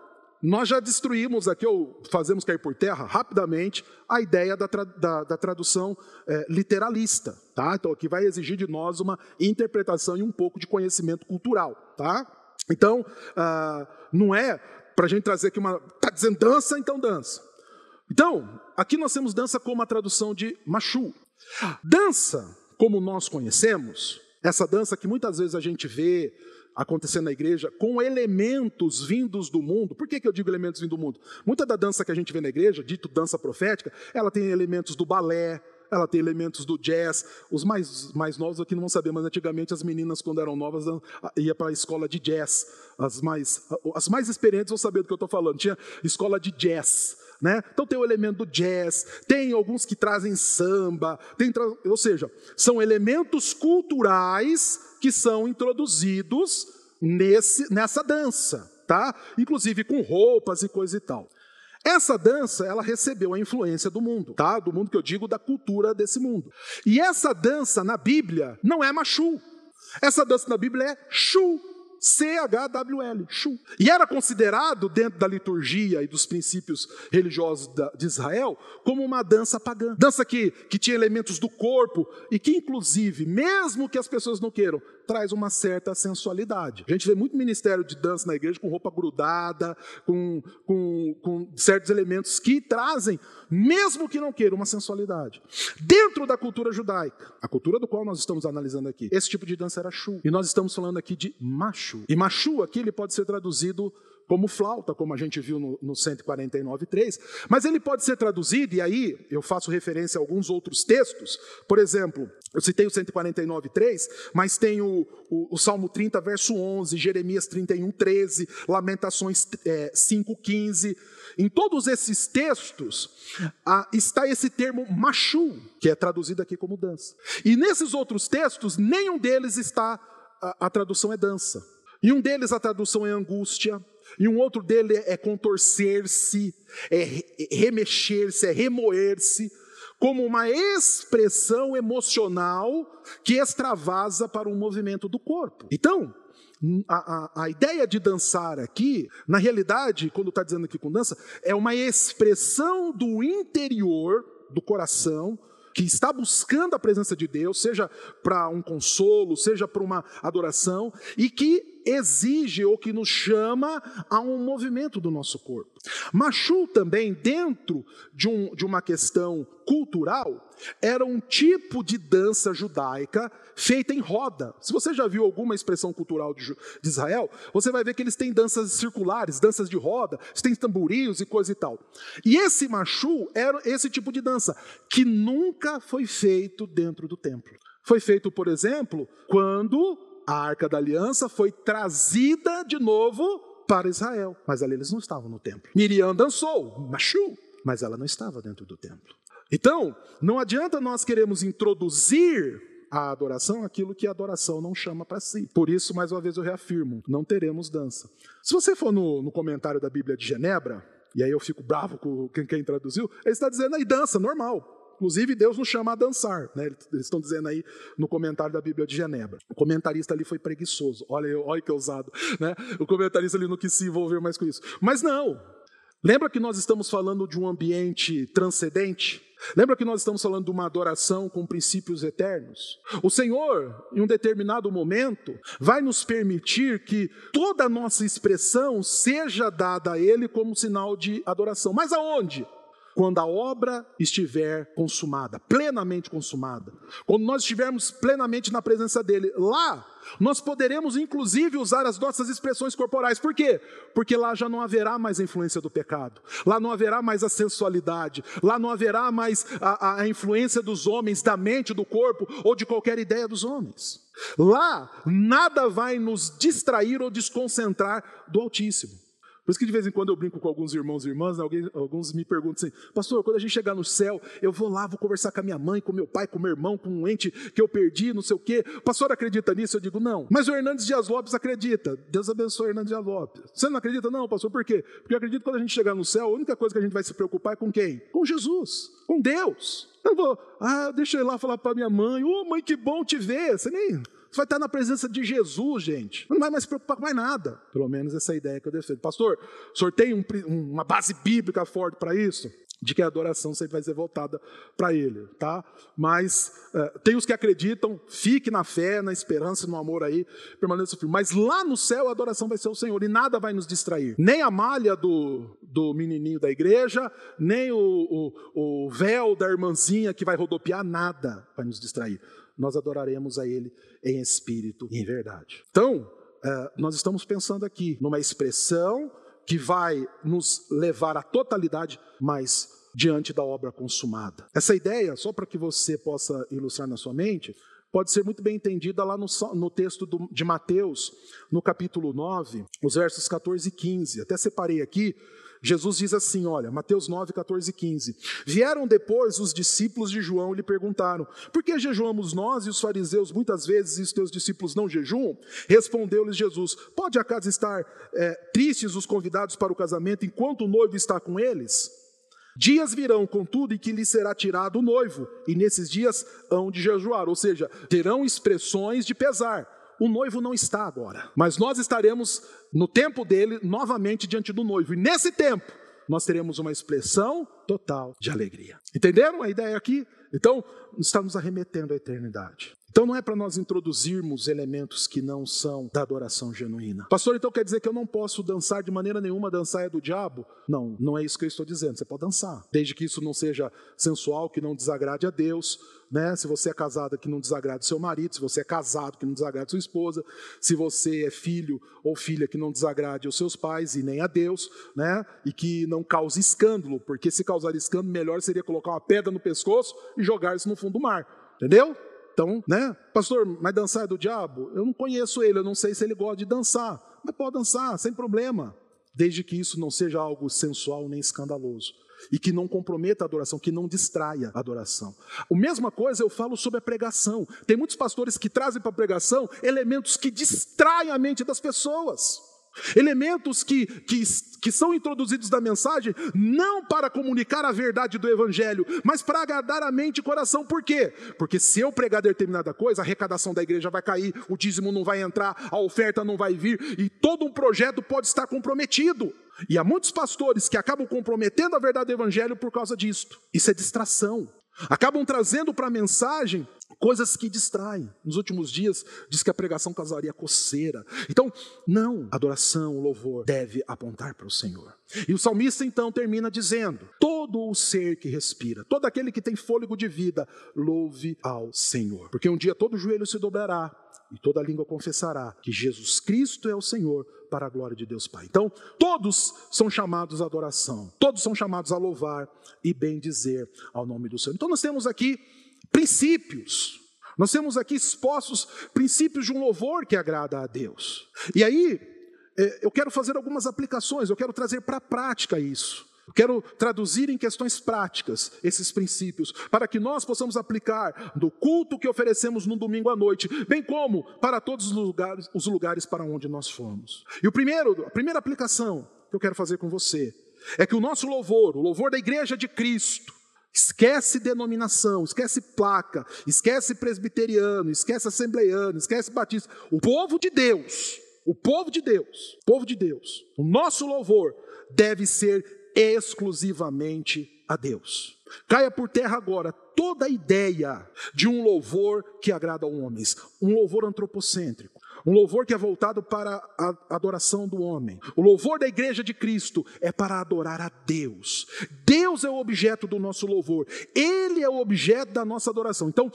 nós já destruímos aqui, ou fazemos cair por terra, rapidamente, a ideia da, tra da, da tradução é, literalista. Tá? Então, aqui vai exigir de nós uma interpretação e um pouco de conhecimento cultural. Tá? Então, ah, não é para a gente trazer aqui uma. Está dizendo dança, então dança. Então, aqui nós temos dança como a tradução de machu. Dança, como nós conhecemos, essa dança que muitas vezes a gente vê acontecendo na igreja com elementos vindos do mundo. Por que, que eu digo elementos vindos do mundo? Muita da dança que a gente vê na igreja, dito dança profética, ela tem elementos do balé, ela tem elementos do jazz. Os mais, mais novos aqui não vão saber, mas antigamente as meninas, quando eram novas, iam para a escola de jazz. As mais, as mais experientes vão saber do que eu estou falando. Tinha escola de jazz. Né? Então tem o elemento do jazz, tem alguns que trazem samba, tem, ou seja, são elementos culturais que são introduzidos nesse, nessa dança, tá? Inclusive com roupas e coisa e tal. Essa dança, ela recebeu a influência do mundo, tá? Do mundo que eu digo da cultura desse mundo. E essa dança na Bíblia não é machu. Essa dança na Bíblia é chu. C-H-W-L, Shu. E era considerado, dentro da liturgia e dos princípios religiosos de Israel, como uma dança pagã. Dança que, que tinha elementos do corpo e que, inclusive, mesmo que as pessoas não queiram, traz uma certa sensualidade. A gente vê muito ministério de dança na igreja com roupa grudada, com, com, com certos elementos que trazem, mesmo que não queiram, uma sensualidade. Dentro da cultura judaica, a cultura do qual nós estamos analisando aqui, esse tipo de dança era shu. E nós estamos falando aqui de machu. E machu aqui ele pode ser traduzido como flauta, como a gente viu no, no 149.3, mas ele pode ser traduzido, e aí eu faço referência a alguns outros textos, por exemplo, eu citei o 149.3, mas tem o, o, o, Salmo 30, verso 11, Jeremias 31, 13, Lamentações é, 5, 15, em todos esses textos está esse termo machu, que é traduzido aqui como dança. E nesses outros textos, nenhum deles está, a, a tradução é dança. Em um deles a tradução é angústia, e um outro dele é contorcer-se, é remexer-se, é remoer-se, como uma expressão emocional que extravasa para um movimento do corpo. Então, a, a, a ideia de dançar aqui, na realidade, quando está dizendo aqui com dança, é uma expressão do interior, do coração, que está buscando a presença de Deus, seja para um consolo, seja para uma adoração, e que exige ou que nos chama a um movimento do nosso corpo. Machu também, dentro de, um, de uma questão cultural, era um tipo de dança judaica feita em roda. Se você já viu alguma expressão cultural de, de Israel, você vai ver que eles têm danças circulares, danças de roda, eles têm tamborios e coisa e tal. E esse machu era esse tipo de dança, que nunca foi feito dentro do templo. Foi feito, por exemplo, quando a arca da aliança foi trazida de novo para Israel. Mas ali eles não estavam no templo. Miriam dançou, machu, mas ela não estava dentro do templo. Então, não adianta nós queremos introduzir a adoração aquilo que a adoração não chama para si. Por isso, mais uma vez eu reafirmo, não teremos dança. Se você for no, no comentário da Bíblia de Genebra, e aí eu fico bravo com quem, quem traduziu, ele está dizendo aí dança, normal. Inclusive, Deus nos chama a dançar. Né? Eles estão dizendo aí no comentário da Bíblia de Genebra. O comentarista ali foi preguiçoso. Olha, olha que ousado. Né? O comentarista ali não quis se envolver mais com isso. Mas não. Lembra que nós estamos falando de um ambiente transcendente? Lembra que nós estamos falando de uma adoração com princípios eternos? O Senhor, em um determinado momento, vai nos permitir que toda a nossa expressão seja dada a Ele como sinal de adoração. Mas aonde? Quando a obra estiver consumada, plenamente consumada. Quando nós estivermos plenamente na presença dele, lá nós poderemos inclusive usar as nossas expressões corporais. Por quê? Porque lá já não haverá mais a influência do pecado, lá não haverá mais a sensualidade, lá não haverá mais a, a influência dos homens, da mente, do corpo ou de qualquer ideia dos homens. Lá nada vai nos distrair ou desconcentrar do Altíssimo. Por isso que de vez em quando eu brinco com alguns irmãos e irmãs, alguém, alguns me perguntam assim, pastor, quando a gente chegar no céu, eu vou lá, vou conversar com a minha mãe, com meu pai, com meu irmão, com um ente que eu perdi, não sei o quê. O pastor acredita nisso? Eu digo, não. Mas o Hernandes Dias Lopes acredita. Deus abençoe o Hernandes Dias Lopes. Você não acredita? Não, pastor, por quê? Porque eu acredito que quando a gente chegar no céu, a única coisa que a gente vai se preocupar é com quem? Com Jesus, com Deus. Eu vou, ah, deixa eu ir lá falar para minha mãe, ô oh, mãe, que bom te ver. Você nem, você vai estar na presença de Jesus, gente. Não vai mais se preocupar com mais nada. Pelo menos essa é ideia que eu defendo. Pastor, o senhor tem um, uma base bíblica forte para isso? De que a adoração sempre vai ser voltada para Ele, tá? Mas uh, tem os que acreditam, fique na fé, na esperança, no amor aí, permaneça firme. Mas lá no céu a adoração vai ser o Senhor e nada vai nos distrair. Nem a malha do, do menininho da igreja, nem o, o, o véu da irmãzinha que vai rodopiar, nada vai nos distrair nós adoraremos a Ele em espírito e em verdade. Então, é, nós estamos pensando aqui numa expressão que vai nos levar à totalidade, mas diante da obra consumada. Essa ideia, só para que você possa ilustrar na sua mente, pode ser muito bem entendida lá no, no texto do, de Mateus, no capítulo 9, os versos 14 e 15. Até separei aqui Jesus diz assim: olha, Mateus 9, 14 e 15. Vieram depois os discípulos de João e lhe perguntaram: Por que jejuamos nós e os fariseus muitas vezes e os teus discípulos não jejuam? Respondeu-lhes Jesus: Pode acaso estar é, tristes os convidados para o casamento enquanto o noivo está com eles? Dias virão, contudo, em que lhe será tirado o noivo, e nesses dias hão de jejuar, ou seja, terão expressões de pesar o noivo não está agora, mas nós estaremos no tempo dele novamente diante do noivo, e nesse tempo nós teremos uma expressão total de alegria. Entenderam a ideia aqui? Então, estamos arremetendo à eternidade. Então não é para nós introduzirmos elementos que não são da adoração genuína. Pastor, então quer dizer que eu não posso dançar de maneira nenhuma, dançar é do diabo? Não, não é isso que eu estou dizendo. Você pode dançar, desde que isso não seja sensual, que não desagrade a Deus, né? Se você é casada, que não desagrade seu marido, se você é casado, que não desagrade sua esposa, se você é filho ou filha, que não desagrade os seus pais e nem a Deus, né? E que não cause escândalo, porque se causar escândalo, melhor seria colocar uma pedra no pescoço e jogar isso no fundo do mar. Entendeu? Então, né? Pastor, mas dançar é do diabo? Eu não conheço ele, eu não sei se ele gosta de dançar. Mas pode dançar, sem problema. Desde que isso não seja algo sensual nem escandaloso. E que não comprometa a adoração, que não distraia a adoração. A mesma coisa eu falo sobre a pregação. Tem muitos pastores que trazem para a pregação elementos que distraem a mente das pessoas. Elementos que, que, que são introduzidos na mensagem não para comunicar a verdade do Evangelho, mas para agradar a mente e coração. Por quê? Porque se eu pregar determinada coisa, a arrecadação da igreja vai cair, o dízimo não vai entrar, a oferta não vai vir e todo um projeto pode estar comprometido. E há muitos pastores que acabam comprometendo a verdade do Evangelho por causa disto. Isso é distração. Acabam trazendo para a mensagem coisas que distraem. Nos últimos dias, diz que a pregação causaria coceira. Então, não, adoração, louvor deve apontar para o Senhor. E o salmista então termina dizendo: Todo o ser que respira, todo aquele que tem fôlego de vida, louve ao Senhor. Porque um dia todo joelho se dobrará e toda língua confessará que Jesus Cristo é o Senhor para a glória de Deus Pai. Então, todos são chamados à adoração, todos são chamados a louvar e bem dizer ao nome do Senhor. Então, nós temos aqui princípios. Nós temos aqui expostos princípios de um louvor que agrada a Deus. E aí, é, eu quero fazer algumas aplicações, eu quero trazer para a prática isso. Quero traduzir em questões práticas esses princípios, para que nós possamos aplicar do culto que oferecemos no domingo à noite, bem como para todos os lugares, os lugares para onde nós formos. E o primeiro, a primeira aplicação que eu quero fazer com você é que o nosso louvor, o louvor da igreja de Cristo, Esquece denominação, esquece placa, esquece presbiteriano, esquece assembleiano, esquece batista. O povo de Deus, o povo de Deus, o povo de Deus, o nosso louvor deve ser exclusivamente a Deus. Caia por terra agora toda a ideia de um louvor que agrada a homens, um louvor antropocêntrico, Um louvor que é voltado para a adoração do homem. O louvor da igreja de Cristo é para adorar a Deus. Deus é o objeto do nosso louvor. Ele é o objeto da nossa adoração. Então,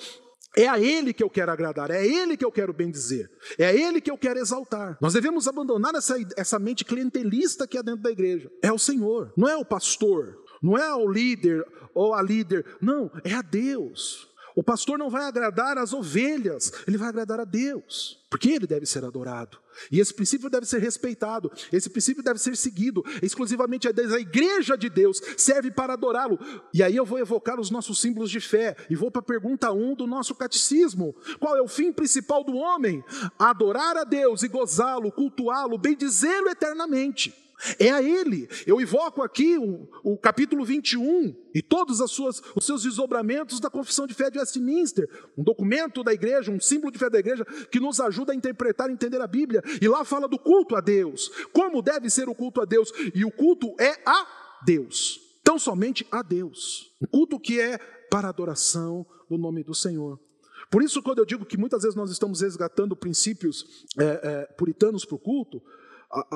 é a Ele que eu quero agradar, é a Ele que eu quero bendizer, é a Ele que eu quero exaltar. Nós devemos abandonar essa, essa mente clientelista que há dentro da igreja. É o Senhor, não é o pastor, não é o líder ou a líder, não, é a Deus. O pastor não vai agradar as ovelhas, ele vai agradar a Deus, porque ele deve ser adorado. E esse princípio deve ser respeitado, esse princípio deve ser seguido, exclusivamente a Deus. A igreja de Deus serve para adorá-lo. E aí eu vou evocar os nossos símbolos de fé e vou para a pergunta 1 do nosso catecismo: qual é o fim principal do homem? Adorar a Deus e gozá-lo, cultuá-lo, bendizê-lo eternamente. É a Ele. Eu evoco aqui o, o capítulo 21 e todos as suas, os seus desdobramentos da Confissão de Fé de Westminster, um documento da igreja, um símbolo de fé da igreja que nos ajuda a interpretar e entender a Bíblia. E lá fala do culto a Deus, como deve ser o culto a Deus. E o culto é a Deus, tão somente a Deus. Um culto que é para adoração do nome do Senhor. Por isso, quando eu digo que muitas vezes nós estamos resgatando princípios é, é, puritanos para o culto,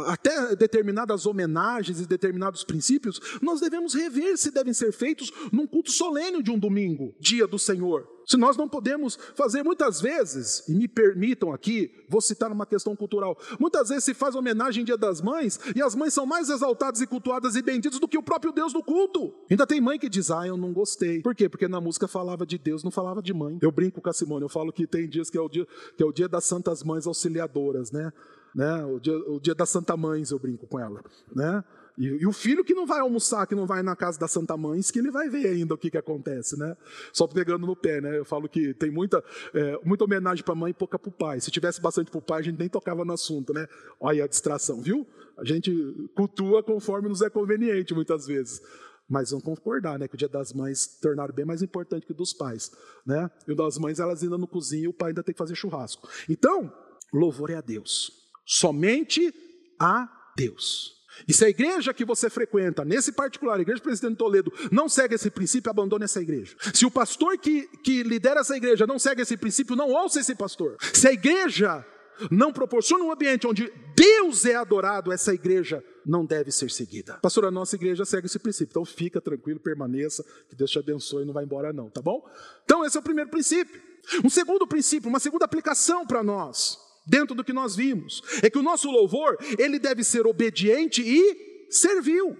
até determinadas homenagens e determinados princípios, nós devemos rever se devem ser feitos num culto solene de um domingo, dia do Senhor. Se nós não podemos fazer muitas vezes, e me permitam aqui, vou citar uma questão cultural, muitas vezes se faz homenagem em Dia das Mães, e as mães são mais exaltadas e cultuadas e benditas do que o próprio Deus no culto. Ainda tem mãe que diz, ah, eu não gostei. Por quê? Porque na música falava de Deus, não falava de mãe. Eu brinco com a Simone, eu falo que tem dias que é o dia, que é o dia das Santas Mães Auxiliadoras, né? Né? O, dia, o dia da Santa Mães eu brinco com ela, né? E, e, o filho que não vai almoçar, que não vai na casa da Santa Mães, que ele vai ver ainda o que, que acontece, né? Só pegando no pé, né? Eu falo que tem muita, é, muita homenagem para a mãe e pouca para o pai. Se tivesse bastante para o pai, a gente nem tocava no assunto, né? Olha a distração, viu? A gente cultua conforme nos é conveniente, muitas vezes. Mas vamos concordar, né? Que o dia das mães tornaram bem mais importante que o dos pais, né? E o das mães, elas ainda no cozinho e o pai ainda tem que fazer churrasco. Então, louvor é a Deus. Somente a Deus. E se a igreja que você frequenta, nesse particular, a igreja Presidente Toledo, não segue esse princípio, abandone essa igreja. Se o pastor que, que lidera essa igreja não segue esse princípio, não ouça esse pastor. Se a igreja não proporciona um ambiente onde Deus é adorado, essa igreja não deve ser seguida. Pastor, a nossa igreja segue esse princípio. Então fica tranquilo, permaneça, que Deus te abençoe e não vai embora não, tá bom? Então esse é o primeiro princípio. Um segundo princípio, uma segunda aplicação para nós dentro do que nós vimos, é que o nosso louvor, ele deve ser obediente e servil.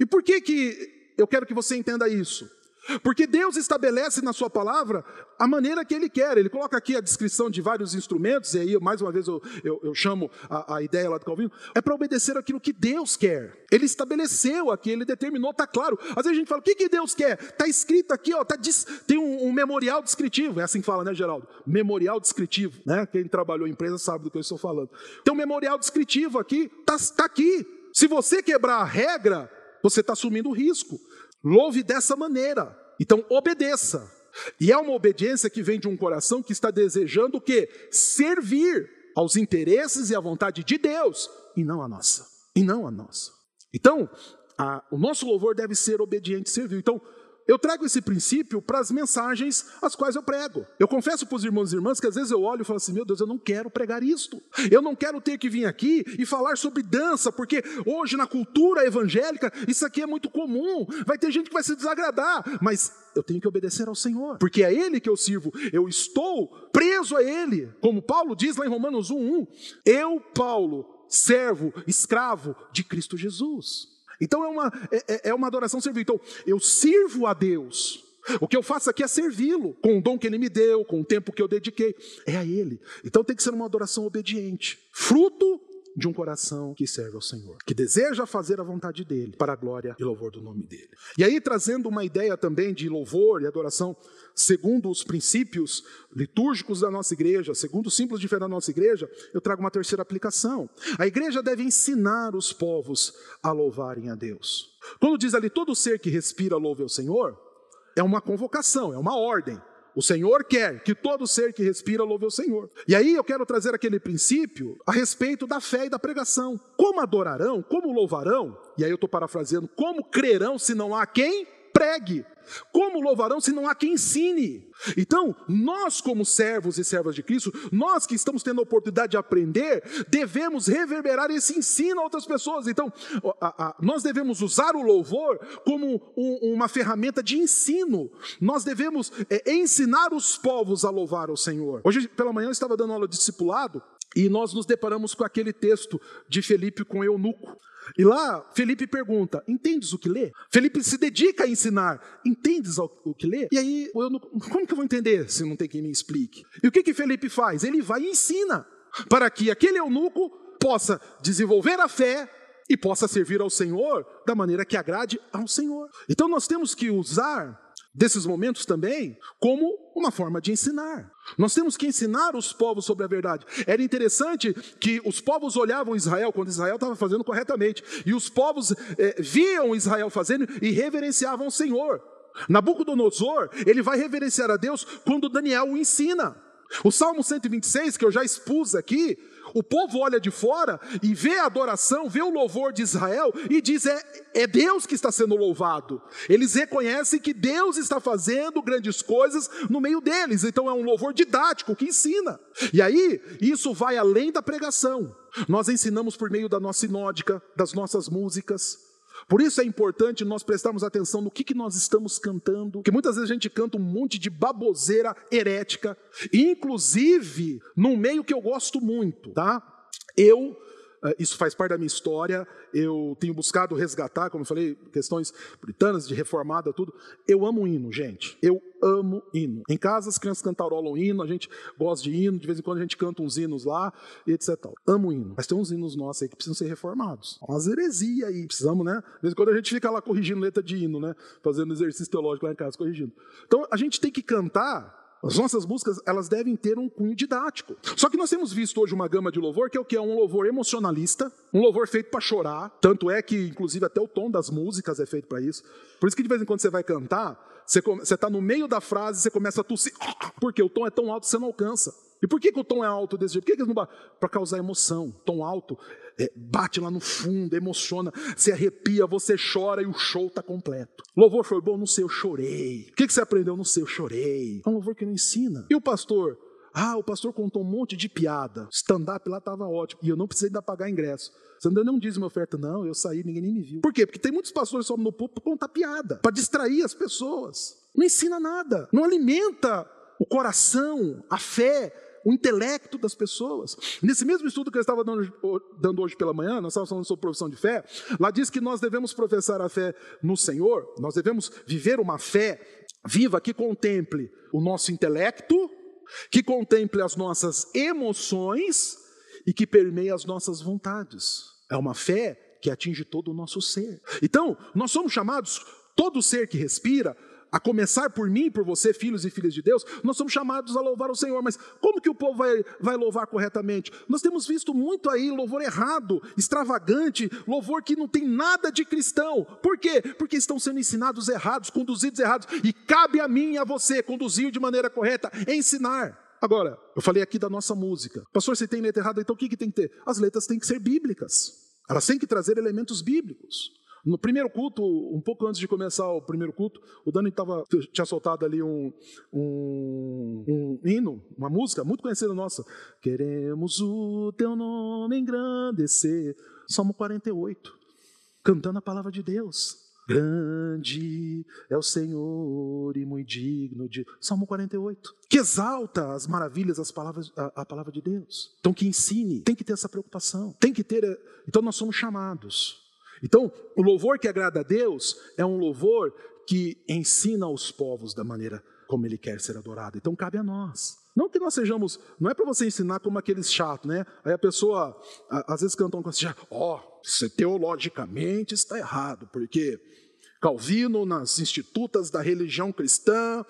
E por que que eu quero que você entenda isso? Porque Deus estabelece na Sua palavra a maneira que Ele quer. Ele coloca aqui a descrição de vários instrumentos, e aí, mais uma vez, eu, eu, eu chamo a, a, ideia lá do Calvino, é para obedecer aquilo que Deus quer. Ele estabeleceu aqui, Ele determinou, está claro. Às vezes a gente fala, o que, que Deus quer? Está escrito aqui, ó, tá, tem um, um, memorial descritivo, é assim que fala, né, Geraldo? Memorial descritivo, né? Quem trabalhou em empresa sabe do que eu estou falando. Tem um memorial descritivo aqui, está tá aqui. Se você quebrar a regra, você está assumindo o risco. Louve dessa maneira. Então obedeça. E é uma obediência que vem de um coração que está desejando o quê? Servir aos interesses e à vontade de Deus, e não a nossa. E não a nossa. Então, a, o nosso louvor deve ser obediente e servil. Então, eu trago esse princípio para as mensagens as quais eu prego. Eu confesso para os irmãos e irmãs que às vezes eu olho e falo assim: meu Deus, eu não quero pregar isto. Eu não quero ter que vir aqui e falar sobre dança, porque hoje na cultura evangélica isso aqui é muito comum. Vai ter gente que vai se desagradar, mas eu tenho que obedecer ao Senhor, porque é Ele que eu sirvo. Eu estou preso a Ele. Como Paulo diz lá em Romanos 1:1, eu, Paulo, servo, escravo de Cristo Jesus. Então é uma, é, é, é uma adoração servil. Então, eu sirvo a Deus. O que eu faço aqui é servi-lo, com o dom que ele me deu, com o tempo que eu dediquei. É a ele. Então tem que ser uma adoração obediente. Fruto de um coração que serve ao Senhor, que deseja fazer a vontade dele, para a glória e louvor do nome dele. E aí, trazendo uma ideia também de louvor e adoração, segundo os princípios litúrgicos da nossa igreja, segundo os símbolos de fé da nossa igreja, eu trago uma terceira aplicação. A igreja deve ensinar os povos a louvarem a Deus. Quando diz ali todo ser que respira louve ao Senhor, é uma convocação, é uma ordem. O Senhor quer que todo ser que respira louve o Senhor. E aí eu quero trazer aquele princípio a respeito da fé e da pregação. Como adorarão, como louvarão, e aí eu estou parafraseando, como crerão se não há quem pregue. Como louvarão se não há quem ensine? Então, nós, como servos e servas de Cristo, nós que estamos tendo a oportunidade de aprender, devemos reverberar esse ensino a outras pessoas. Então, a, a, nós devemos usar o louvor como um, uma ferramenta de ensino. Nós devemos é, ensinar os povos a louvar o Senhor. Hoje, pela manhã, eu estava dando aula de discipulado e nós nos deparamos com aquele texto de Felipe com Eunuco. E lá, Felipe pergunta: Entendes o que lê? Felipe se dedica a ensinar: Entendes o que lê? E aí, eu como que eu vou entender se não tem quem me explique? E o que que Felipe faz? Ele vai e ensina, para que aquele eunuco possa desenvolver a fé e possa servir ao Senhor da maneira que agrade ao Senhor. Então nós temos que usar desses momentos também como uma forma de ensinar. Nós temos que ensinar os povos sobre a verdade. Era interessante que os povos olhavam Israel quando Israel estava fazendo corretamente, e os povos eh, viam Israel fazendo e reverenciavam o Senhor. Nabucodonosor, ele vai reverenciar a Deus quando Daniel o ensina. O Salmo 126, que eu já expus aqui, o povo olha de fora e vê a adoração, vê o louvor de Israel e diz: é, é Deus que está sendo louvado. Eles reconhecem que Deus está fazendo grandes coisas no meio deles. Então é um louvor didático que ensina. E aí, isso vai além da pregação. Nós ensinamos por meio da nossa sinódica, das nossas músicas. Por isso é importante nós prestarmos atenção no que, que nós estamos cantando, que muitas vezes a gente canta um monte de baboseira herética, inclusive num meio que eu gosto muito, tá? Eu isso faz parte da minha história. Eu tenho buscado resgatar, como eu falei, questões britanas, de reformada, tudo. Eu amo hino, gente. Eu amo hino. Em casa as crianças cantarolam hino, a gente gosta de hino, de vez em quando a gente canta uns hinos lá, e etc. Amo hino. Mas tem uns hinos nossos aí que precisam ser reformados. Uma heresia aí. Precisamos, né? De vez em quando a gente fica lá corrigindo letra de hino, né? Fazendo exercício teológico lá em casa, corrigindo. Então a gente tem que cantar as nossas músicas, elas devem ter um cunho didático. Só que nós temos visto hoje uma gama de louvor que é o que é um louvor emocionalista, um louvor feito para chorar, tanto é que inclusive até o tom das músicas é feito para isso. Por isso que de vez em quando você vai cantar, você está no meio da frase, você começa a tossir, <sniffs> porque o tom é tão alto que você não alcança. E por que, que o tom é alto desse jeito? Por que, que eles não Para causar emoção. Tom alto bate lá no fundo, emociona, se arrepia, você chora e o show está completo. Louvor foi bom? Não sei, eu chorei. O que, que você aprendeu? Não sei, eu chorei. É um louvor que não ensina. E o pastor? Ah, o pastor contou um monte de piada. Stand-up lá estava ótimo. E eu não precisei ainda pagar ingresso. Você não deu nenhum dízimo oferta, não. Eu saí, ninguém nem me viu. Por quê? Porque tem muitos pastores só no púlpito para contar piada, para distrair as pessoas. Não ensina nada. Não alimenta o coração, a fé, o intelecto das pessoas. Nesse mesmo estudo que eu estava dando, hoje pela manhã, nós estávamos falando sobre profissão de fé, lá diz que nós devemos professar a fé no Senhor, nós devemos viver uma fé viva que contemple o nosso intelecto, que contemple as nossas emoções e que permeie as nossas vontades. É uma fé que atinge todo o nosso ser. Então, nós somos chamados, todo ser que respira, a começar por mim, por você, filhos e filhas de Deus, nós somos chamados a louvar o Senhor. Mas como que o povo vai, vai louvar corretamente? Nós temos visto muito aí louvor errado, extravagante, louvor que não tem nada de cristão. Por quê? Porque estão sendo ensinados errados, conduzidos errados. E cabe a mim e a você conduzir de maneira correta, ensinar. Agora, eu falei aqui da nossa música. Pastor, você tem letra errada, então o que, que tem que ter? As letras têm que ser bíblicas. Elas têm que trazer elementos bíblicos. No primeiro culto, um pouco antes de começar o primeiro culto, o Dani tava, tinha soltado ali um, um, um hino, uma música muito conhecida nossa. Queremos o teu nome engrandecer. Salmo 48. Cantando a palavra de Deus. Grande é o Senhor e muito digno de. Salmo 48. Que exalta as maravilhas, as palavras, a, a, palavra de Deus. Então, que ensine, tem que ter essa preocupação. Tem que ter. Então, nós somos chamados então, o louvor que agrada a Deus é um louvor que ensina os povos da maneira como ele quer ser adorado. Então, cabe a nós. Não que nós sejamos, não é para você ensinar como aqueles chatos, né? Aí a pessoa, às vezes cantam com assim, ó, oh, teologicamente está errado, porque Calvino, nas institutas da religião cristã,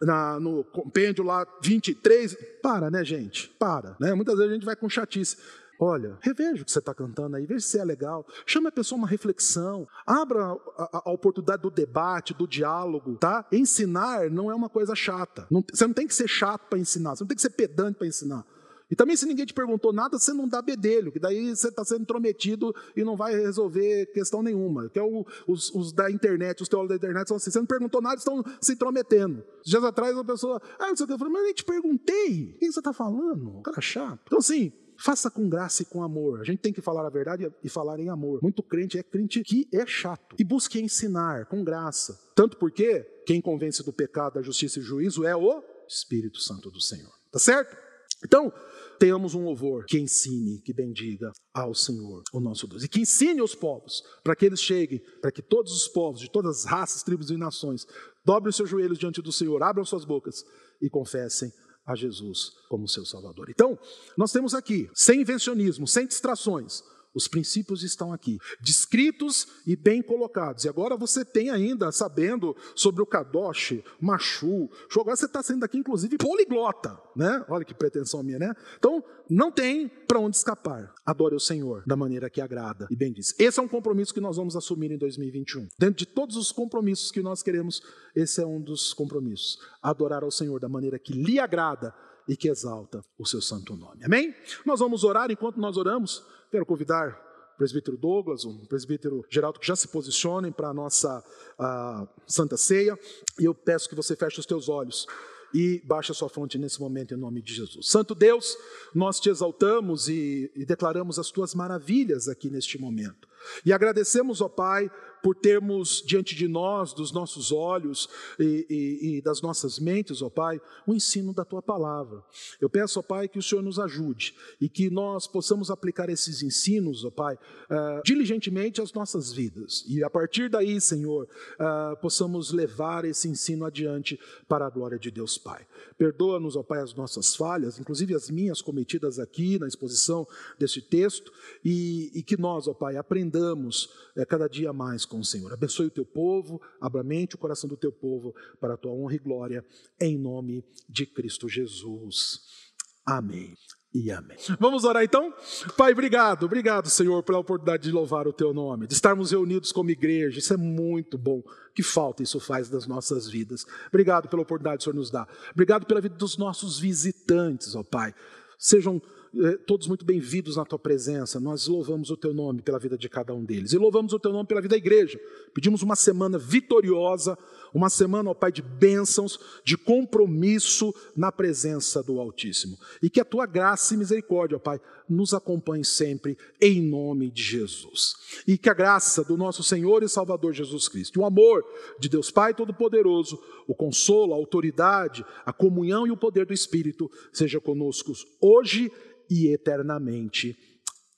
na, no compêndio lá 23, para, né, gente? Para, né? Muitas vezes a gente vai com chatice. Olha, reveja o que você está cantando aí, veja se é legal. Chame a pessoa uma reflexão. Abra a, a, a, oportunidade do debate, do diálogo, tá? Ensinar não é uma coisa chata. Não, você não tem que ser chato para ensinar, você não tem que ser pedante para ensinar. E também, se ninguém te perguntou nada, você não dá bedelho, que daí você está sendo intrometido e não vai resolver questão nenhuma. Que é o, os, os, da internet, os teólogos da internet são assim: você não perguntou nada, estão se intrometendo. Dias atrás, uma pessoa, ah, não sei o que, eu falei, mas eu nem te perguntei, o que você está falando? Cara chato. Então, assim, Faça com graça e com amor. A gente tem que falar a verdade e falar em amor. Muito crente é crente que é chato. E busque ensinar com graça. Tanto porque quem convence do pecado, da justiça e do juízo é o Espírito Santo do Senhor. Tá certo? Então, tenhamos um louvor que ensine, que bendiga ao Senhor, o nosso Deus. E que ensine os povos, para que eles cheguem, para que todos os povos, de todas as raças, tribos e nações, dobrem os seus joelhos diante do Senhor, abram suas bocas e confessem a Jesus como seu Salvador. Então, nós temos aqui, sem invencionismo, sem distrações, os princípios estão aqui, descritos e bem colocados. E agora você tem ainda, sabendo sobre o Kadosh, Machu, agora você está sendo aqui, inclusive, poliglota, né? Olha que pretensão minha, né? Então, não tem para onde escapar. Adore o Senhor da maneira que agrada e bem diz. Esse é um compromisso que nós vamos assumir em 2021. Dentro de todos os compromissos que nós queremos, esse é um dos compromissos. Adorar ao Senhor da maneira que lhe agrada e que exalta o seu santo nome. Amém? Nós vamos orar enquanto nós oramos. Quero convidar o presbítero Douglas, o presbítero Geraldo, que já se posicionem para a nossa Santa Ceia. E eu peço que você feche os teus olhos e baixe a sua fonte nesse momento em nome de Jesus. Santo Deus, nós te exaltamos e, e declaramos as tuas maravilhas aqui neste momento. E agradecemos, ó Pai, por termos diante de nós, dos nossos olhos e, e, e, das nossas mentes, ó Pai, o ensino da Tua palavra. Eu peço, ó Pai, que o Senhor nos ajude e que nós possamos aplicar esses ensinos, ó Pai, uh, diligentemente às nossas vidas. E a partir daí, Senhor, uh, possamos levar esse ensino adiante para a glória de Deus Pai. Perdoa-nos, ó Pai, as nossas falhas, inclusive as minhas cometidas aqui na exposição desse texto, e, e que nós, ó Pai, aprendamos é, cada dia mais com o Senhor. Abençoe o teu povo, abra a mente o coração do teu povo para a tua honra e glória, em nome de Cristo Jesus. Amém e amém. Vamos orar então? Pai, obrigado, obrigado, Senhor, pela oportunidade de louvar o teu nome, de estarmos reunidos como igreja, isso é muito bom. Que falta isso faz das nossas vidas. Obrigado pela oportunidade que o Senhor nos dá. Obrigado pela vida dos nossos visitantes, ó Pai. Sejam todos muito bem-vindos na tua presença. Nós louvamos o teu nome pela vida de cada um deles. E louvamos o teu nome pela vida da igreja. Pedimos uma semana vitoriosa, uma semana, ó Pai, de bênçãos, de compromisso na presença do Altíssimo. E que a tua graça e misericórdia, ó Pai, nos acompanhe sempre, em nome de Jesus. E que a graça do nosso Senhor e Salvador Jesus Cristo, o amor de Deus Pai Todo-Poderoso, o consolo, a autoridade, a comunhão e o poder do Espírito seja conosco hoje e eternamente.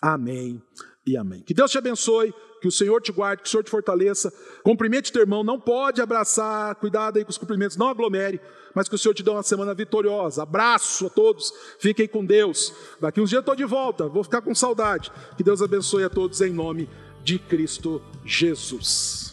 Amém e amém. Que Deus te abençoe, que o Senhor te guarde, que o Senhor te fortaleça. Cumprimente teu irmão, não pode abraçar, cuidado aí com os cumprimentos, não aglomere, mas que o Senhor te dê uma semana vitoriosa. Abraço a todos, fiquem com Deus. Daqui uns dias eu estou de volta, vou ficar com saudade. Que Deus abençoe a todos em nome de Cristo Jesus.